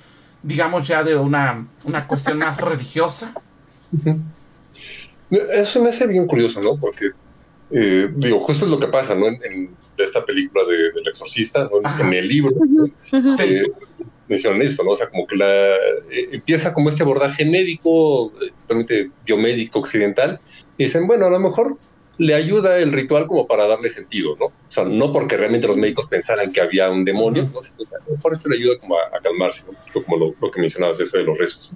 digamos ya de una, una cuestión más religiosa? Eso me hace bien curioso, ¿no? Porque, eh, digo, justo es lo que pasa, ¿no? En, en de esta película de, del exorcista, ¿no? En el libro, eh, mencionan esto, ¿no? O sea, como que la, eh, empieza como este abordaje médico, eh, totalmente biomédico occidental, y dicen, bueno, a lo mejor le ayuda el ritual como para darle sentido, ¿no? O sea, no porque realmente los médicos pensaran que había un demonio. ¿no? Sino que a lo mejor esto le ayuda como a, a calmarse, ¿no? Como lo, lo que mencionabas, eso de los rezos.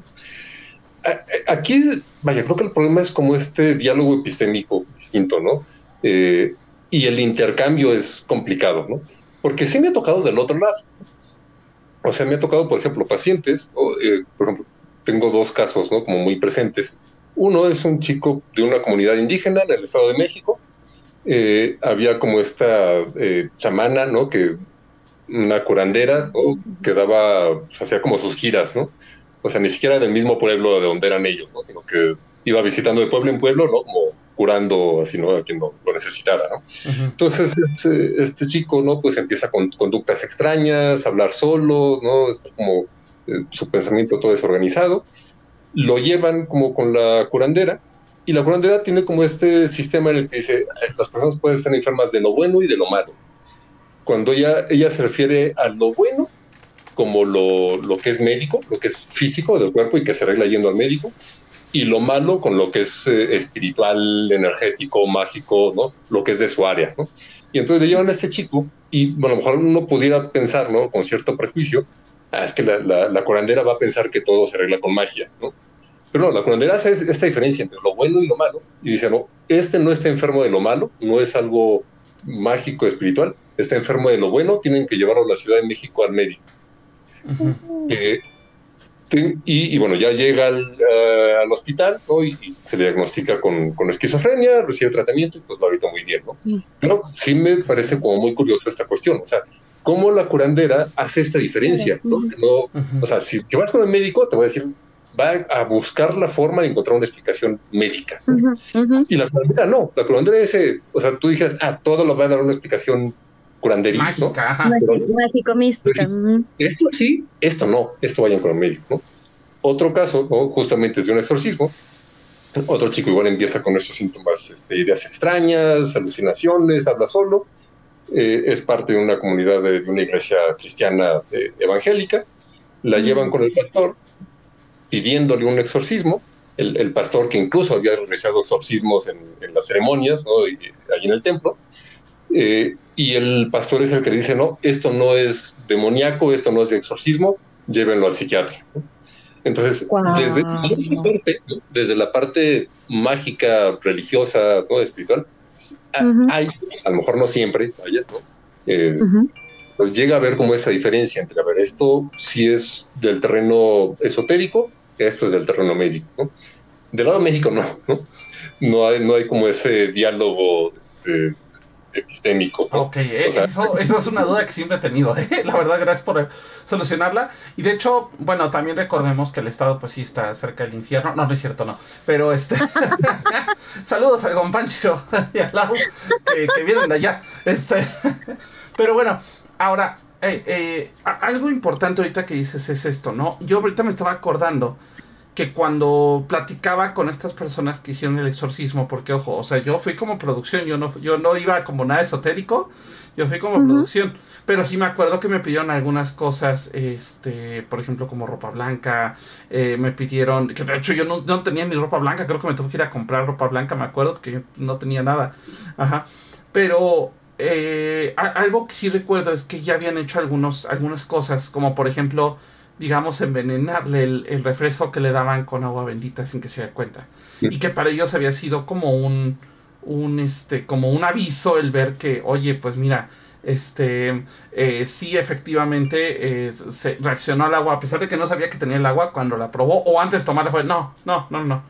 A- a- Aquí, vaya, creo que el problema es como este diálogo epistémico distinto, ¿no? Eh, y el intercambio es complicado, ¿no? Porque sí me ha tocado del otro lado. O sea, me ha tocado, por ejemplo, pacientes, eh, por ejemplo, tengo dos casos, ¿no? Como muy presentes. Uno es un chico de una comunidad indígena en el Estado de México. Eh, había como esta chamana, ¿no? Que una curandera, ¿no? que daba, pues, hacía como sus giras, ¿no? O sea, ni siquiera del mismo pueblo de donde eran ellos, ¿no? Sino que iba visitando de pueblo en pueblo, ¿no? Como curando así, ¿no? A quien lo, necesitara, ¿no? Entonces, este, este, chico, ¿no? Pues empieza con conductas extrañas, hablar solo, ¿no? Como eh, su pensamiento todo desorganizado. Lo llevan como con la curandera y la curandera tiene como este sistema en el que dice, las personas pueden estar enfermas de lo bueno y de lo malo. Cuando ella, ella se refiere a lo bueno como lo, lo que es médico, lo que es físico del cuerpo y que se arregla yendo al médico, y lo malo con lo que es eh, espiritual, energético, mágico, ¿no? Lo que es de su área, ¿no? Y entonces le llevan a este chico y bueno, a lo mejor uno pudiera pensar, ¿no? Con cierto prejuicio, ah, es que la, la, curandera va a pensar que todo se arregla con magia, ¿no? Pero no, la curandera hace esta diferencia entre lo bueno y lo malo y dice, no, este no está enfermo de lo malo, no es algo mágico, espiritual, está enfermo de lo bueno, tienen que llevarlo a la Ciudad de México al médico. Y, bueno, ya llega al, eh, hospital y, se le diagnostica con, esquizofrenia, recibe tratamiento y pues lo habita muy bien. ¿no? Pero sí me parece como muy curioso esta cuestión. O sea, ¿cómo la curandera hace esta diferencia? ¿no? O sea, si te vas con el médico, te voy a decir, va a buscar la forma de encontrar una explicación médica. Y la curandera no. La curandera dice, o sea, tú dices, ah, todo lo va a dar una explicación curandería. Mágica, Mágico, mística. Esto sí, esto no, esto vayan con el médico, ¿no? Otro caso, justamente es de un exorcismo. Otro chico igual empieza con esos síntomas, este, ideas extrañas, alucinaciones, habla solo. Eh, es parte de una comunidad de, una iglesia cristiana eh, evangélica. La llevan con el pastor pidiéndole un exorcismo. El, pastor que incluso había realizado exorcismos en, las ceremonias, ¿no? ahí en el templo. Eh, y el pastor es el que dice, no, esto no es demoníaco, esto no es de exorcismo, llévenlo al psiquiatra. Entonces, desde, desde, la parte mágica, religiosa, ¿no? espiritual, hay, a lo mejor no siempre, vaya, ¿no? Eh, pues llega a ver como esa diferencia entre, a ver, esto sí es del terreno esotérico, esto es del terreno médico. ¿no? Del lado médico no, ¿no? No hay, no hay como ese diálogo este, epistémico. Ok, eh, eso, eso, es una duda que siempre he tenido. ¿eh? La verdad, gracias por solucionarla. Y de hecho, bueno, también recordemos que el Estado, pues sí, está cerca del infierno. No, no es cierto, no. Pero este. Saludos al Gonpanchiro y a Lau, que, vienen de allá. Este. Pero bueno, ahora, eh, algo importante ahorita que dices es esto, ¿no? Yo ahorita me estaba acordando que cuando platicaba con estas personas que hicieron el exorcismo, porque ojo, o sea, yo fui como producción, yo no, yo no iba como nada esotérico, yo fui como producción, pero sí me acuerdo que me pidieron algunas cosas, este, por ejemplo, como ropa blanca, eh, me pidieron, que de hecho yo no, no, tenía ni ropa blanca, creo que me tuve que ir a comprar ropa blanca, me acuerdo, que yo no tenía nada, ajá, pero eh, algo que sí recuerdo es que ya habían hecho algunos, algunas cosas, como por ejemplo, digamos, envenenarle el, refresco que le daban con agua bendita sin que se diera cuenta. Y que para ellos había sido como un, un, este, como un aviso el ver que, oye, pues mira, este, eh, sí efectivamente eh, se reaccionó al agua, a pesar de que no sabía que tenía el agua cuando la probó, o antes de tomarla fue, no, no, no, no.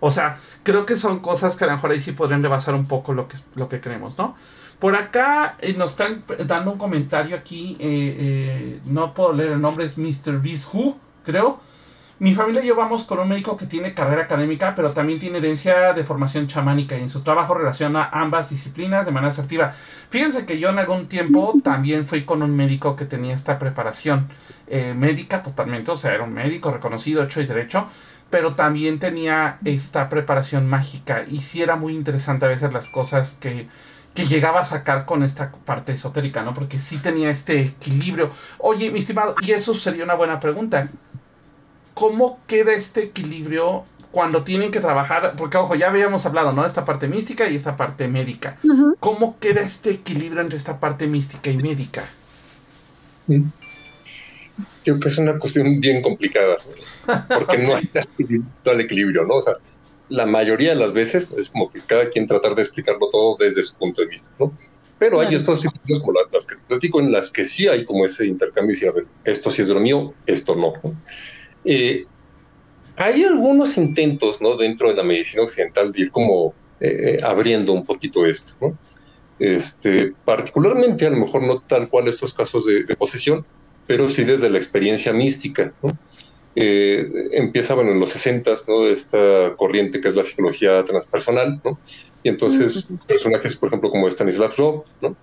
O sea, creo que son cosas que a lo mejor ahí sí podrían rebasar un poco lo que, lo que creemos, ¿no? Por acá eh, nos están dando un comentario aquí. Eh, eh, no puedo leer el nombre, es Mr. Who, creo. Mi familia llevamos con un médico que tiene carrera académica, pero también tiene herencia de formación chamánica y en su trabajo relaciona ambas disciplinas de manera asertiva. Fíjense que yo en algún tiempo también fui con un médico que tenía esta preparación médica totalmente, o sea, era un médico reconocido, hecho y derecho, pero también tenía esta preparación mágica y sí era muy interesante a veces las cosas que que llegaba a sacar con esta parte esotérica, ¿no? Porque sí tenía este equilibrio. Oye, mi estimado, y eso sería una buena pregunta. ¿Cómo queda este equilibrio cuando tienen que trabajar? Porque, ojo, ya habíamos hablado, ¿no? De esta parte mística y esta parte médica. ¿Cómo queda este equilibrio entre esta parte mística y médica? Mm. Creo que es una cuestión bien complicada, porque no hay tal equilibrio, ¿no? O sea, la mayoría de las veces es como que cada quien tratar de explicarlo todo desde su punto de vista, ¿no? Pero hay estas situaciones como las, que te platico, en las que sí hay como ese intercambio y decir, a ver, esto sí es de lo mío, esto no. Eh, hay algunos intentos ¿no? dentro de la medicina occidental de ir como eh, abriendo un poquito esto. ¿no? Este, particularmente, a lo mejor no tal cual estos casos de, posesión, pero sí desde la experiencia mística. ¿no? Eh, empieza bueno, en los 60 ¿no? esta corriente que es la psicología transpersonal, ¿no? Y entonces, personajes, por ejemplo, como Stanislav Grof, ¿no?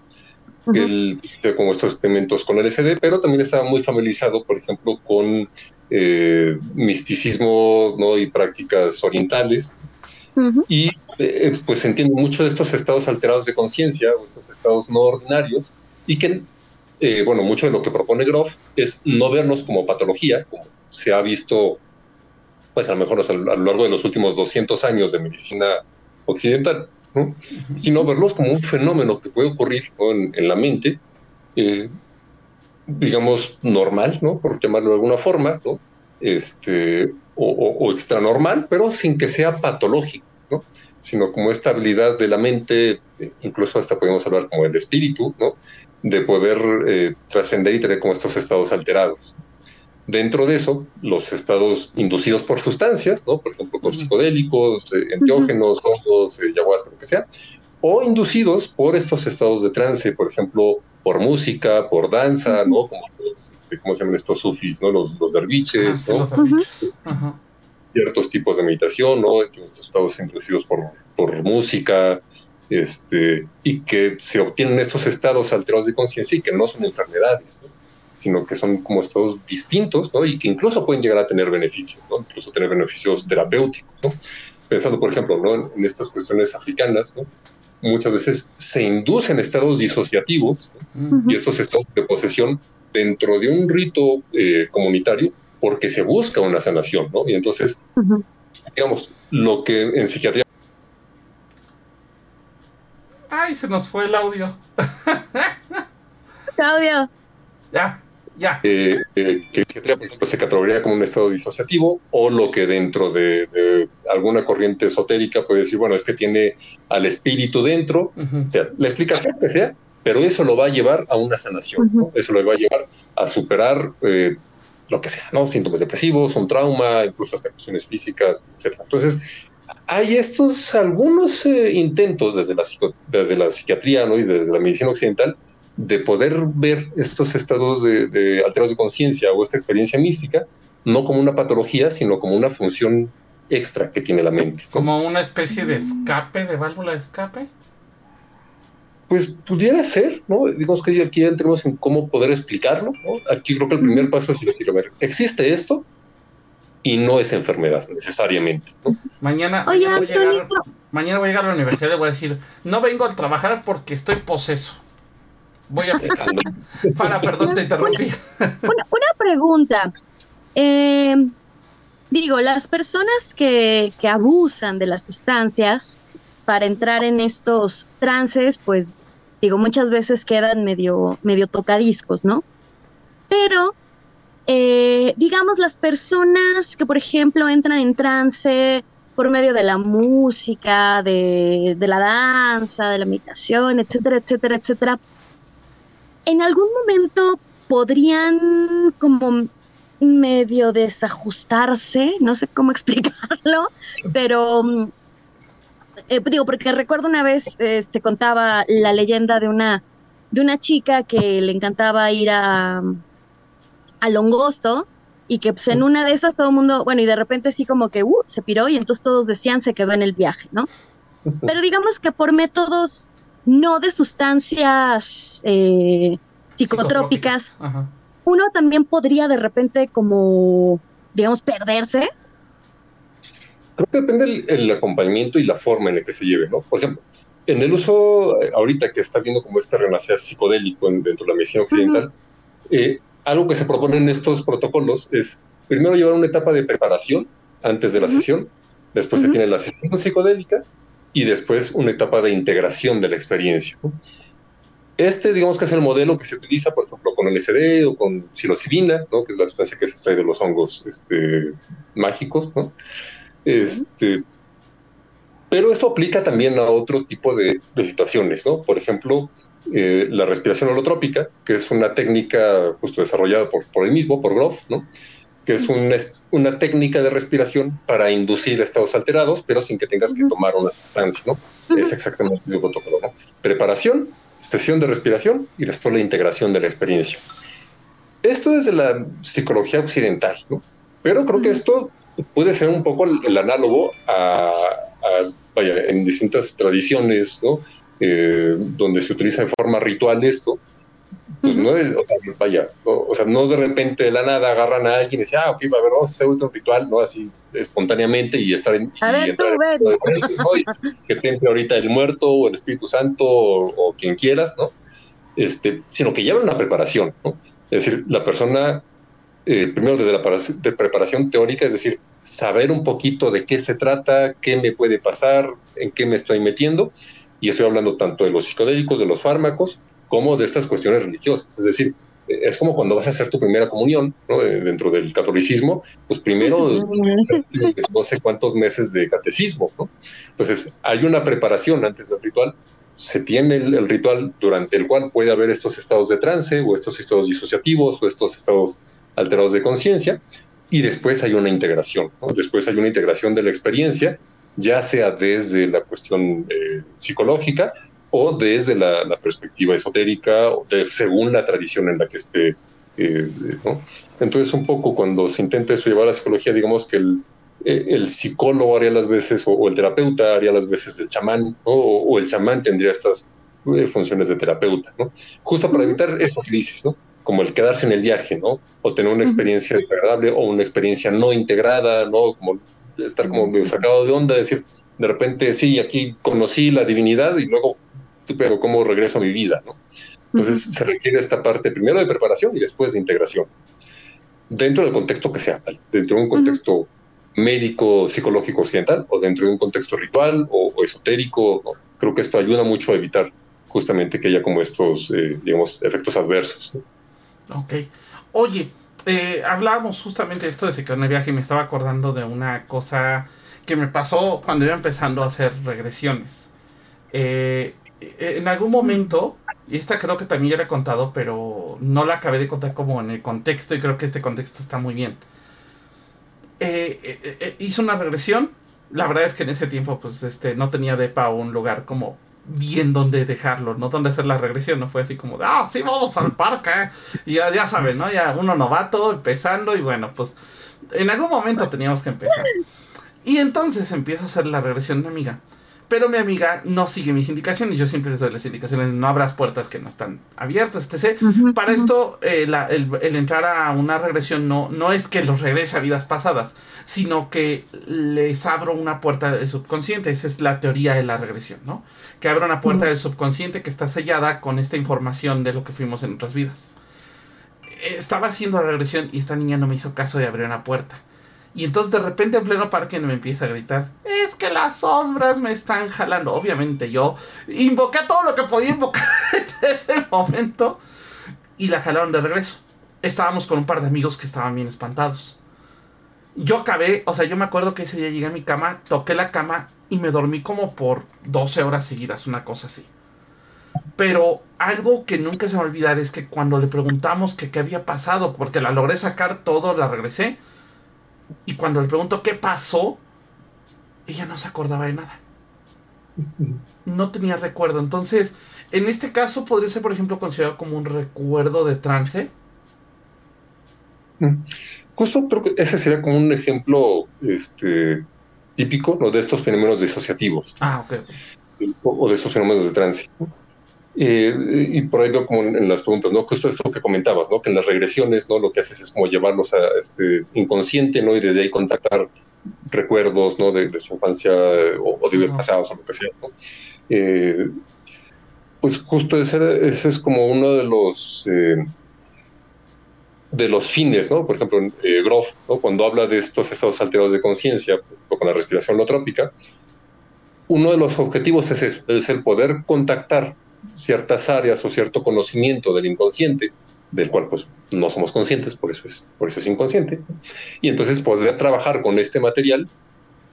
Él como estos experimentos con LSD, pero también estaba muy familiarizado, por ejemplo, con eh, misticismo ¿no? y prácticas orientales. Y eh, pues entiende mucho de estos estados alterados de conciencia o estos estados no ordinarios y que, eh, bueno, mucho de lo que propone Groff es no verlos como patología, como se ha visto, pues a lo mejor a lo largo de los últimos 200 años de medicina occidental, sino verlos como un fenómeno que puede ocurrir en, la mente, eh, digamos, normal, ¿no? por llamarlo de alguna forma, ¿no? este, o, o, extra normal, pero sin que sea patológico, ¿no? sino como esta habilidad de la mente, incluso hasta podemos hablar como el espíritu, ¿no? de poder eh, trascender y tener como estos estados alterados. Dentro de eso, los estados inducidos por sustancias, ¿no? Por ejemplo, por psicodélicos, eh, enteógenos, hongos, eh, ayahuasca, lo que sea, o inducidos por estos estados de trance, por ejemplo, por música, por danza, ¿no? Como los, este, ¿cómo se llaman estos sufis, ¿no? Los, los derviches, ¿no? Ciertos tipos de meditación, ¿no? Estos estados inducidos por, por música, este, y que se obtienen estos estados alterados de conciencia y que no son enfermedades, ¿no? Sino que son como estados distintos, ¿no? Y que incluso pueden llegar a tener beneficios, ¿no? Incluso tener beneficios terapéuticos, ¿no? Pensando, por ejemplo, ¿no? En estas cuestiones africanas, ¿no? Muchas veces se inducen estados disociativos y estos estados de posesión dentro de un rito eh, comunitario porque se busca una sanación, ¿no? Y entonces, digamos, lo que en psiquiatría... Ay, se nos fue el audio. Claudio. Ya. Ya. Eh, eh, que, ejemplo, se catalogaría como un estado disociativo o lo que dentro de, alguna corriente esotérica puede decir, bueno, es que tiene al espíritu dentro, o sea, la explicación que sea, pero eso lo va a llevar a una sanación, eso lo va a llevar a superar eh, lo que sea, ¿no? Síntomas depresivos, un trauma, incluso hasta cuestiones físicas, etc. Entonces, hay estos algunos intentos desde la, desde la psiquiatría ¿no? y desde la medicina occidental de poder ver estos estados de, alterados de conciencia o esta experiencia mística, no como una patología, sino como una función extra que tiene la mente. Como una especie de escape, de válvula de escape. Pues pudiera ser, ¿no? Digamos que aquí entremos en cómo poder explicarlo, Aquí creo que el primer paso es decir, a ver, existe esto y no es enfermedad necesariamente, Mañana, mañana, voy a llegar, mañana voy a llegar a la universidad y le voy a decir, no vengo a trabajar porque estoy poseso. Voy a Para, perdón, te interrumpí. Una, pregunta. Eh, digo, las personas que, que abusan de las sustancias para entrar en estos trances, pues digo, muchas veces quedan medio, medio tocadiscos, ¿no? Pero, eh, digamos, las personas que, por ejemplo, entran en trance por medio de la música, de, de la danza, de la meditación, etcétera, etcétera, etcétera, en algún momento podrían como medio desajustarse, no sé cómo explicarlo, pero mm, eh, digo, porque recuerdo una vez eh, se contaba la leyenda de una, de una chica que le encantaba ir a, a Longosto y que pues en una de esas todo el mundo, bueno, y de repente sí como que uh, se piró y entonces todos decían se quedó en el viaje, ¿no? Pero digamos que por métodos no de sustancias eh, psicotrópicas, uno también podría de repente como, digamos, perderse. Creo que depende el, acompañamiento y la forma en la que se lleve, ¿no? Por ejemplo, en el uso, eh, ahorita que está viendo como este renacer psicodélico dentro de la medicina occidental, eh, algo que se propone en estos protocolos es primero llevar una etapa de preparación antes de la sesión, después se tiene la sesión psicodélica y después una etapa de integración de la experiencia. Este, digamos que es el modelo que se utiliza, por ejemplo, con LSD o con psilocibina, ¿no? que es la sustancia que se extrae de los hongos este, mágicos. ¿no? Este, pero esto aplica también a otro tipo de, situaciones. ¿no? Por ejemplo, eh, la respiración holotrópica, que es una técnica justo desarrollada por, por él mismo, por Groff, ¿no? Que es una, una técnica de respiración para inducir estados alterados, pero sin que tengas que tomar una sustancia, ¿no? Es exactamente el protocolo, ¿no? Preparación, sesión de respiración y después la integración de la experiencia. Esto es de la psicología occidental, ¿no? Pero creo que esto puede ser un poco el, análogo a, vaya, en distintas tradiciones, ¿no? Eh, donde se utiliza de forma ritual esto, pues no es, vaya, o, sea, no de repente de la nada agarran a alguien y dicen, ah, ok, va a ver, vamos a hacer un ritual, ¿no? Así espontáneamente y estar en. A ver, tú, que te ahorita el muerto o el Espíritu Santo o, quien quieras, ¿no? Este, sino que lleva una preparación, ¿no? Es decir, la persona, eh, primero desde la de preparación teórica, es decir, saber un poquito de qué se trata, qué me puede pasar, en qué me estoy metiendo, y estoy hablando tanto de los psicodélicos, de los fármacos, como de estas cuestiones religiosas. Es decir, es como cuando vas a hacer tu primera comunión ¿no? dentro del catolicismo, pues primero no sé cuántos meses de catecismo. ¿no? Entonces, hay una preparación antes del ritual. Se tiene el, ritual durante el cual puede haber estos estados de trance o estos estados disociativos o estos estados alterados de conciencia y después hay una integración. Después hay una integración de la experiencia, ya sea desde la cuestión eh, psicológica o desde la, perspectiva esotérica, o según la tradición en la que esté. Eh, Entonces, un poco cuando se intenta esto llevar a la psicología, digamos que el, eh, el psicólogo haría las veces, o, el terapeuta haría las veces del chamán, o, el chamán tendría estas eh, funciones de terapeuta, ¿no? justo para evitar eso que dices, ¿no? como el quedarse en el viaje, ¿no? o tener una experiencia desagradable o una experiencia no integrada, ¿no? como estar como medio sacado de onda, decir, de repente, sí, aquí conocí la divinidad y luego pero cómo regreso a mi vida, ¿no? Entonces se requiere esta parte primero de preparación y después de integración. Dentro del contexto que sea, dentro de un contexto médico, psicológico occidental o dentro de un contexto ritual o, esotérico, creo que esto ayuda mucho a evitar justamente que haya como estos, eh, digamos, efectos adversos. Ok. Oye, eh, hablábamos justamente de esto de que en el viaje y me estaba acordando de una cosa que me pasó cuando iba empezando a hacer regresiones. Eh, en algún momento, y esta creo que también ya la he contado, pero no la acabé de contar como en el contexto y creo que este contexto está muy bien. Eh, eh, eh, hizo una regresión. La verdad es que en ese tiempo pues este no tenía depa o un lugar como bien donde dejarlo, no donde hacer la regresión, no fue así como, ah, sí, vamos al parque, y ya, ya saben, ¿no? Ya uno novato, empezando, y bueno, pues en algún momento teníamos que empezar. Y entonces empiezo a hacer la regresión de amiga. Pero mi amiga no sigue mis indicaciones. Yo siempre les doy las indicaciones. No abras puertas que no están abiertas, etc. Para esto, eh, el, entrar a una regresión no, no es que los regrese a vidas pasadas, sino que les abro una puerta del subconsciente. Esa es la teoría de la regresión, ¿no? Que abro una puerta del subconsciente que está sellada con esta información de lo que fuimos en otras vidas. Estaba haciendo la regresión y esta niña no me hizo caso de abrir una puerta. Y entonces de repente en pleno parque me empieza a gritar, es que las sombras me están jalando. Obviamente yo invoqué todo lo que podía invocar en ese momento y la jalaron de regreso. Estábamos con un par de amigos que estaban bien espantados. Yo acabé, o sea, yo me acuerdo que ese día llegué a mi cama, toqué la cama y me dormí como por 12 horas seguidas, una cosa así. Pero algo que nunca se me olvidar es que cuando le preguntamos que qué había pasado, porque la logré sacar todo, la regresé, y cuando le pregunto qué pasó, ella no se acordaba de nada. No tenía recuerdo. Entonces, en este caso podría ser, por ejemplo, considerado como un recuerdo de trance. Mm. Justo creo que ese sería como un ejemplo este, típico ¿no? de estos fenómenos disociativos. Ah, ok. O, de estos fenómenos de trance. Eh, y por ahí veo como en, las preguntas, ¿no? Justo esto que comentabas, ¿no? Que en las regresiones, ¿no? Lo que haces es como llevarlos a este inconsciente, ¿no? Y desde ahí contactar recuerdos, ¿no? De, su infancia o, de pasados o lo que sea, ¿no? Eh, pues justo ese, ese, es como uno de los... Eh, de los fines, ¿no? Por ejemplo, Groff, ¿no? Cuando habla de estos estados alterados de conciencia, con la respiración holotrópica, uno de los objetivos es eso, es el poder contactar ciertas áreas o cierto conocimiento del inconsciente, del cual pues no somos conscientes, por eso es, por eso es inconsciente, y entonces poder trabajar con este material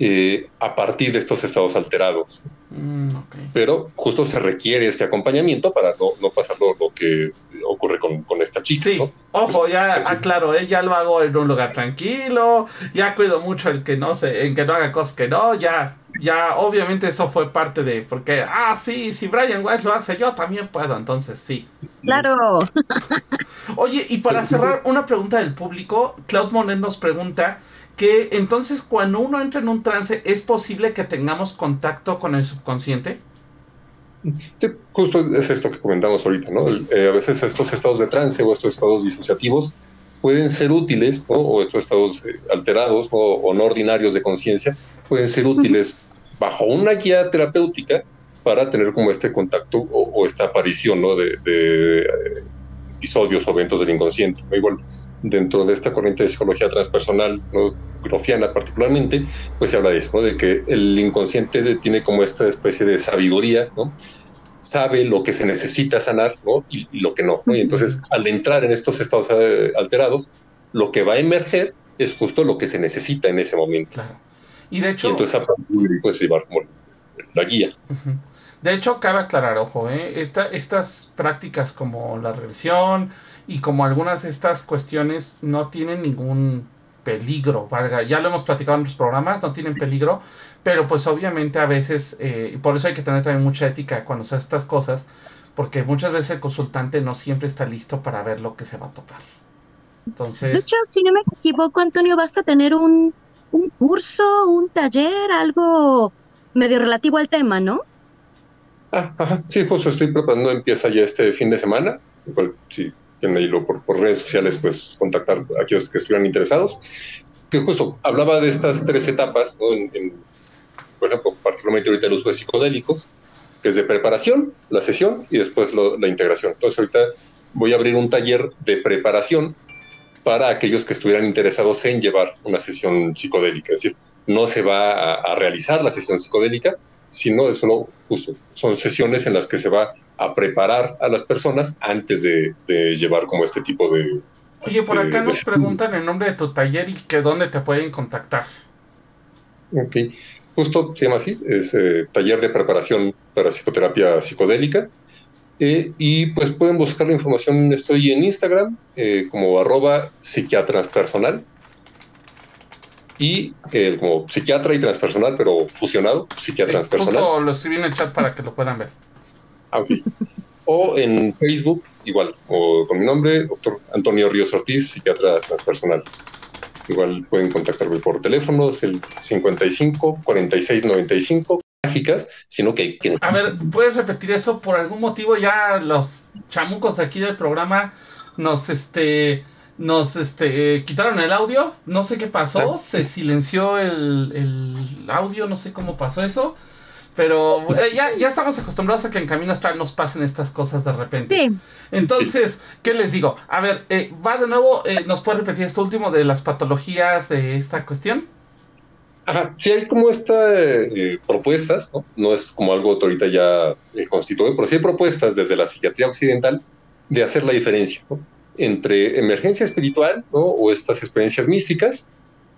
eh, a partir de estos estados alterados. Mm, Pero justo se requiere este acompañamiento para no, pasar lo, que ocurre con, esta chica. Sí, ojo, ya aclaro, ¿eh? ya lo hago en un lugar tranquilo, ya cuido mucho el que no se, en que no haga cosas que no, ya, ya, obviamente eso fue parte de, porque, ah, sí, si Brian Weiss lo hace, yo también puedo, entonces sí. Claro. Oye, y para cerrar, una pregunta del público, Claude Monet nos pregunta, que entonces cuando uno entra en un trance, ¿es posible que tengamos contacto con el subconsciente? justo es esto que comentamos ahorita, ¿no? Eh, a veces estos estados de trance o estos estados disociativos pueden ser útiles, ¿no? O estos estados eh, alterados o no ordinarios de conciencia pueden ser útiles bajo una guía terapéutica para tener como este contacto o, esta aparición, ¿no? De, eh, episodios o eventos del inconsciente. Igual dentro de esta corriente de psicología transpersonal, ¿no? grofiana particularmente, pues se habla de eso, de que el inconsciente tiene como esta especie de sabiduría, ¿no? sabe lo que se necesita sanar ¿no? y, lo que no. Y entonces, al entrar en estos estados eh, alterados, lo que va a emerger es justo lo que se necesita en ese momento. Claro. Y de hecho... Y entonces, pues llevar como la guía. De hecho, cabe aclarar, ojo, ¿eh? estas prácticas como la regresión, y como algunas de estas cuestiones no tienen ningún peligro, valga, ya lo hemos platicado en los programas, no tienen peligro, pero pues obviamente a veces, eh, por eso hay que tener también mucha ética cuando se hacen estas cosas, porque muchas veces el consultante no siempre está listo para ver lo que se va a tocar. Entonces... De hecho, si no me equivoco, Antonio, vas a tener un, un curso, un taller, algo medio relativo al tema, ¿no? Ah, ajá, sí, justo estoy preparando, empieza ya este fin de semana, igual sí, por, por, redes sociales, pues contactar a aquellos que estuvieran interesados. Que justo hablaba de estas tres etapas, por ejemplo, particularmente ahorita el uso de psicodélicos, que es de preparación, la sesión y después la integración. Entonces ahorita voy a abrir un taller de preparación para aquellos que estuvieran interesados en llevar una sesión psicodélica. Es decir, no se va a, realizar la sesión psicodélica, sino es solo justo, son sesiones en las que se va a preparar a las personas antes de, llevar como este tipo de... Oye, por acá nos preguntan el nombre de tu taller y que dónde te pueden contactar. Ok, justo se llama así, es eh, taller de preparación para psicoterapia psicodélica. Eh, y pues pueden buscar la información, estoy en Instagram eh, como arroba psiquiatraspersonal y como psiquiatra y transpersonal, pero fusionado, psiquiatra transpersonal. Justo lo escribí en el chat para que lo puedan ver. O en Facebook, igual, o con mi nombre, doctor Antonio Ríos Ortiz, psiquiatra transpersonal. Igual pueden contactarme por teléfono, es el 55 46 95 mágicas, sino que, que... A ver, ¿puedes repetir eso? Por algún motivo ya los chamucos aquí del programa nos, este, nos, este, quitaron el audio, no sé qué pasó, se silenció el, el audio, no sé cómo pasó eso. Pero eh, ya, ya estamos acostumbrados a que en Camino Astral nos pasen estas cosas de repente. Entonces, ¿qué les digo? A ver, eh, va de nuevo, eh, ¿nos puede repetir esto último de las patologías de esta cuestión? Ajá, sí hay como estas propuestas, ¿no? No es como algo ahorita ya constituido, pero sí hay propuestas desde la psiquiatría occidental de hacer la diferencia entre emergencia espiritual ¿no? o estas experiencias místicas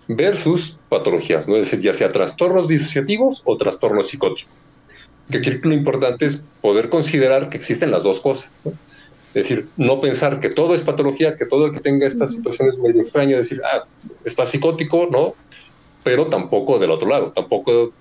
versus patologías, ¿no? Es decir, ya sea trastornos disociativos o trastornos psicóticos. Que que lo importante es poder considerar que existen las dos cosas, ¿no? Es decir, no pensar que todo es patología, que todo el que tenga estas situaciones muy extrañas, decir, ah, está psicótico, ¿no? Pero tampoco del otro lado, tampoco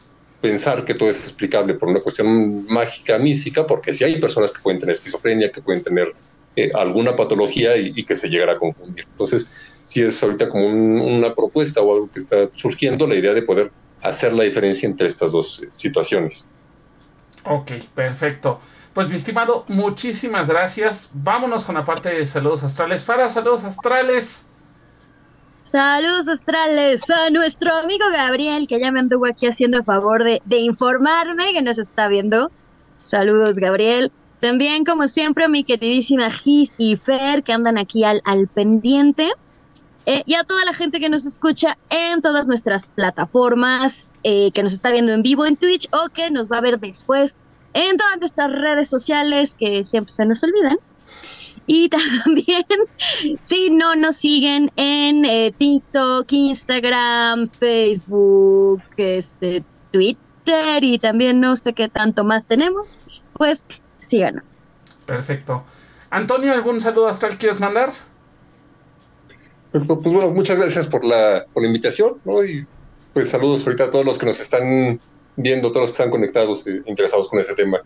pensar que todo es explicable por una cuestión mágica, mística, porque si hay personas que pueden tener esquizofrenia, que pueden tener eh, alguna patología y, que se llegara a confundir. Entonces, si es ahorita como una propuesta o algo que está surgiendo, la idea de poder hacer la diferencia entre estas dos eh, situaciones. Ok, perfecto. Pues mi estimado, muchísimas gracias. Vámonos con la parte de saludos astrales. Fara, saludos astrales. Saludos astrales a nuestro amigo Gabriel, que ya me anduvo aquí haciendo favor de, de informarme que nos está viendo. Saludos, Gabriel. También, como siempre, mi queridísima Gis y Fer, que andan aquí al, al pendiente. Eh, y a toda la gente que nos escucha en todas nuestras plataformas, eh, que nos está viendo en vivo en Twitch o que nos va a ver después en todas nuestras redes sociales que siempre se nos olvidan. Y también, si no nos siguen en eh, TikTok, Instagram, Facebook, este, Twitter y también no sé qué tanto más tenemos, pues síganos. Perfecto. Antonio, ¿algún saludo hasta el quieres mandar? Pues, pues, bueno, muchas gracias por la, por la invitación, ¿no? Y pues saludos ahorita a todos los que nos están viendo, todos los que están conectados, e interesados con este tema.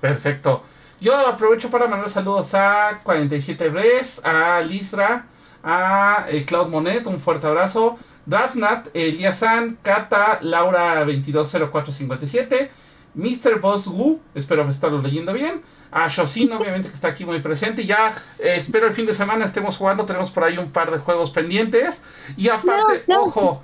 Perfecto. Yo aprovecho para mandar saludos a 47 Bres, a Lisra, a eh, Cloud Monet, un fuerte abrazo. Dafnat, Eliasan, Kata, Laura 220457, Mr. Boss Wu, espero estarlo leyendo bien. A Shosin, obviamente, que está aquí muy presente. Ya eh, espero el fin de semana estemos jugando. Tenemos por ahí un par de juegos pendientes. Y aparte, ojo,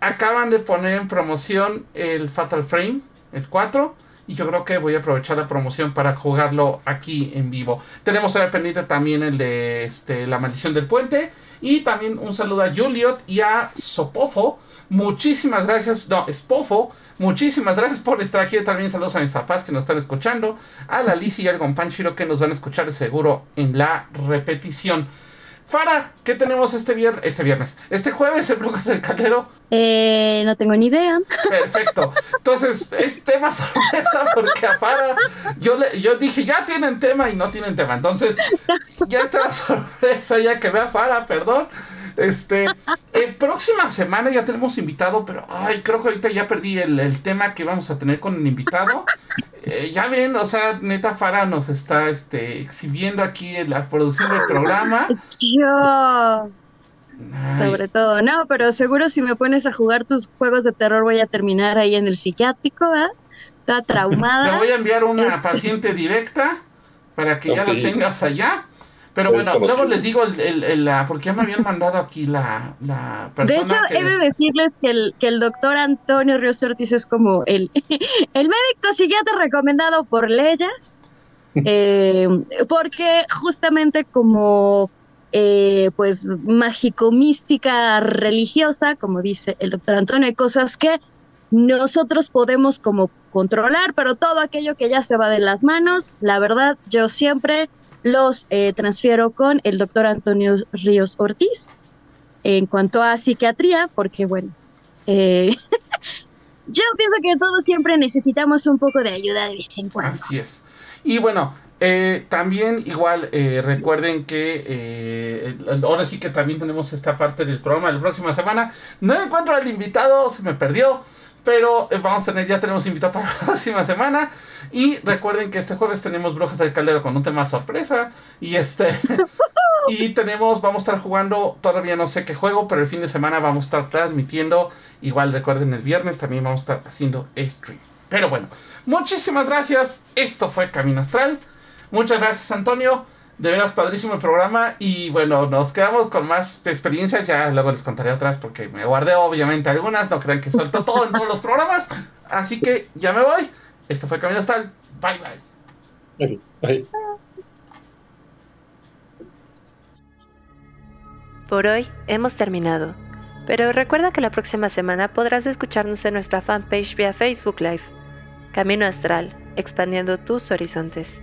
acaban de poner en promoción el Fatal Frame, el 4. Y yo creo que voy a aprovechar la promoción para jugarlo aquí en vivo. Tenemos ahí pendiente también el de este, La Maldición del Puente. Y también un saludo a Juliot y a Sopofo. Muchísimas gracias. No, Spofo. Muchísimas gracias por estar aquí. También saludos a mis papás que nos están escuchando. A la Lizzie y al Gompanchiro que nos van a escuchar seguro en la repetición. Fara, ¿qué tenemos este viernes? Este viernes. Este jueves en Brujas del Caldero. Eh, no tengo ni idea. Perfecto. Entonces, es tema sorpresa porque a Fara yo, le, yo dije, ya tienen tema y no tienen tema. Entonces, ya está la sorpresa, ya que vea Fara, perdón. Este, eh, próxima semana ya tenemos invitado, pero ay, creo que ahorita ya perdí el, el tema que vamos a tener con el invitado. Eh, ya ven, o sea, neta Fara nos está este, exhibiendo aquí en la producción del programa. Yo. Sobre todo, no, pero seguro si me pones a jugar tus juegos de terror voy a terminar ahí en el psiquiátrico, ¿verdad? Está traumada. Te voy a enviar una paciente directa para que ya la tengas allá. Pero bueno, luego les digo el, el, la, porque ya me habían mandado aquí la, la persona. De hecho, he de decirles que el, que el doctor Antonio Ríos Ortiz es como el, el médico psiquiatra recomendado por Leyes, eh, porque justamente como eh, pues mágico mística religiosa, como dice el doctor Antonio, hay cosas que nosotros podemos como controlar, pero todo aquello que ya se va de las manos, la verdad, yo siempre los eh, transfiero con el doctor Antonio Ríos Ortiz. En cuanto a psiquiatría, porque bueno, eh, yo pienso que todos siempre necesitamos un poco de ayuda de vez en cuando. Así es. Y bueno, eh, también igual recuerden que ahora sí que también tenemos esta parte del programa la próxima semana. No encuentro al invitado, se me perdió. Pero eh, vamos a tener, ya tenemos invitado para la próxima semana. Y recuerden que este jueves tenemos Brujas del Caldero con un tema sorpresa. Y este. y tenemos, vamos a estar jugando, todavía no sé qué juego, pero el fin de semana vamos a estar transmitiendo. Igual recuerden, el viernes también vamos a estar haciendo stream. Pero bueno, muchísimas gracias. Esto fue Camino Astral. Muchas gracias, Antonio. De veras, padrísimo el programa. Y bueno, nos quedamos con más experiencias. Ya luego les contaré otras porque me guardé obviamente algunas. No crean que suelto todo en todos los programas. Así que ya me voy. Esto fue Camino Astral. Bye bye. bye. Por hoy hemos terminado. Pero recuerda que la próxima semana podrás escucharnos en nuestra fanpage vía Facebook Live. Camino Astral, expandiendo tus horizontes.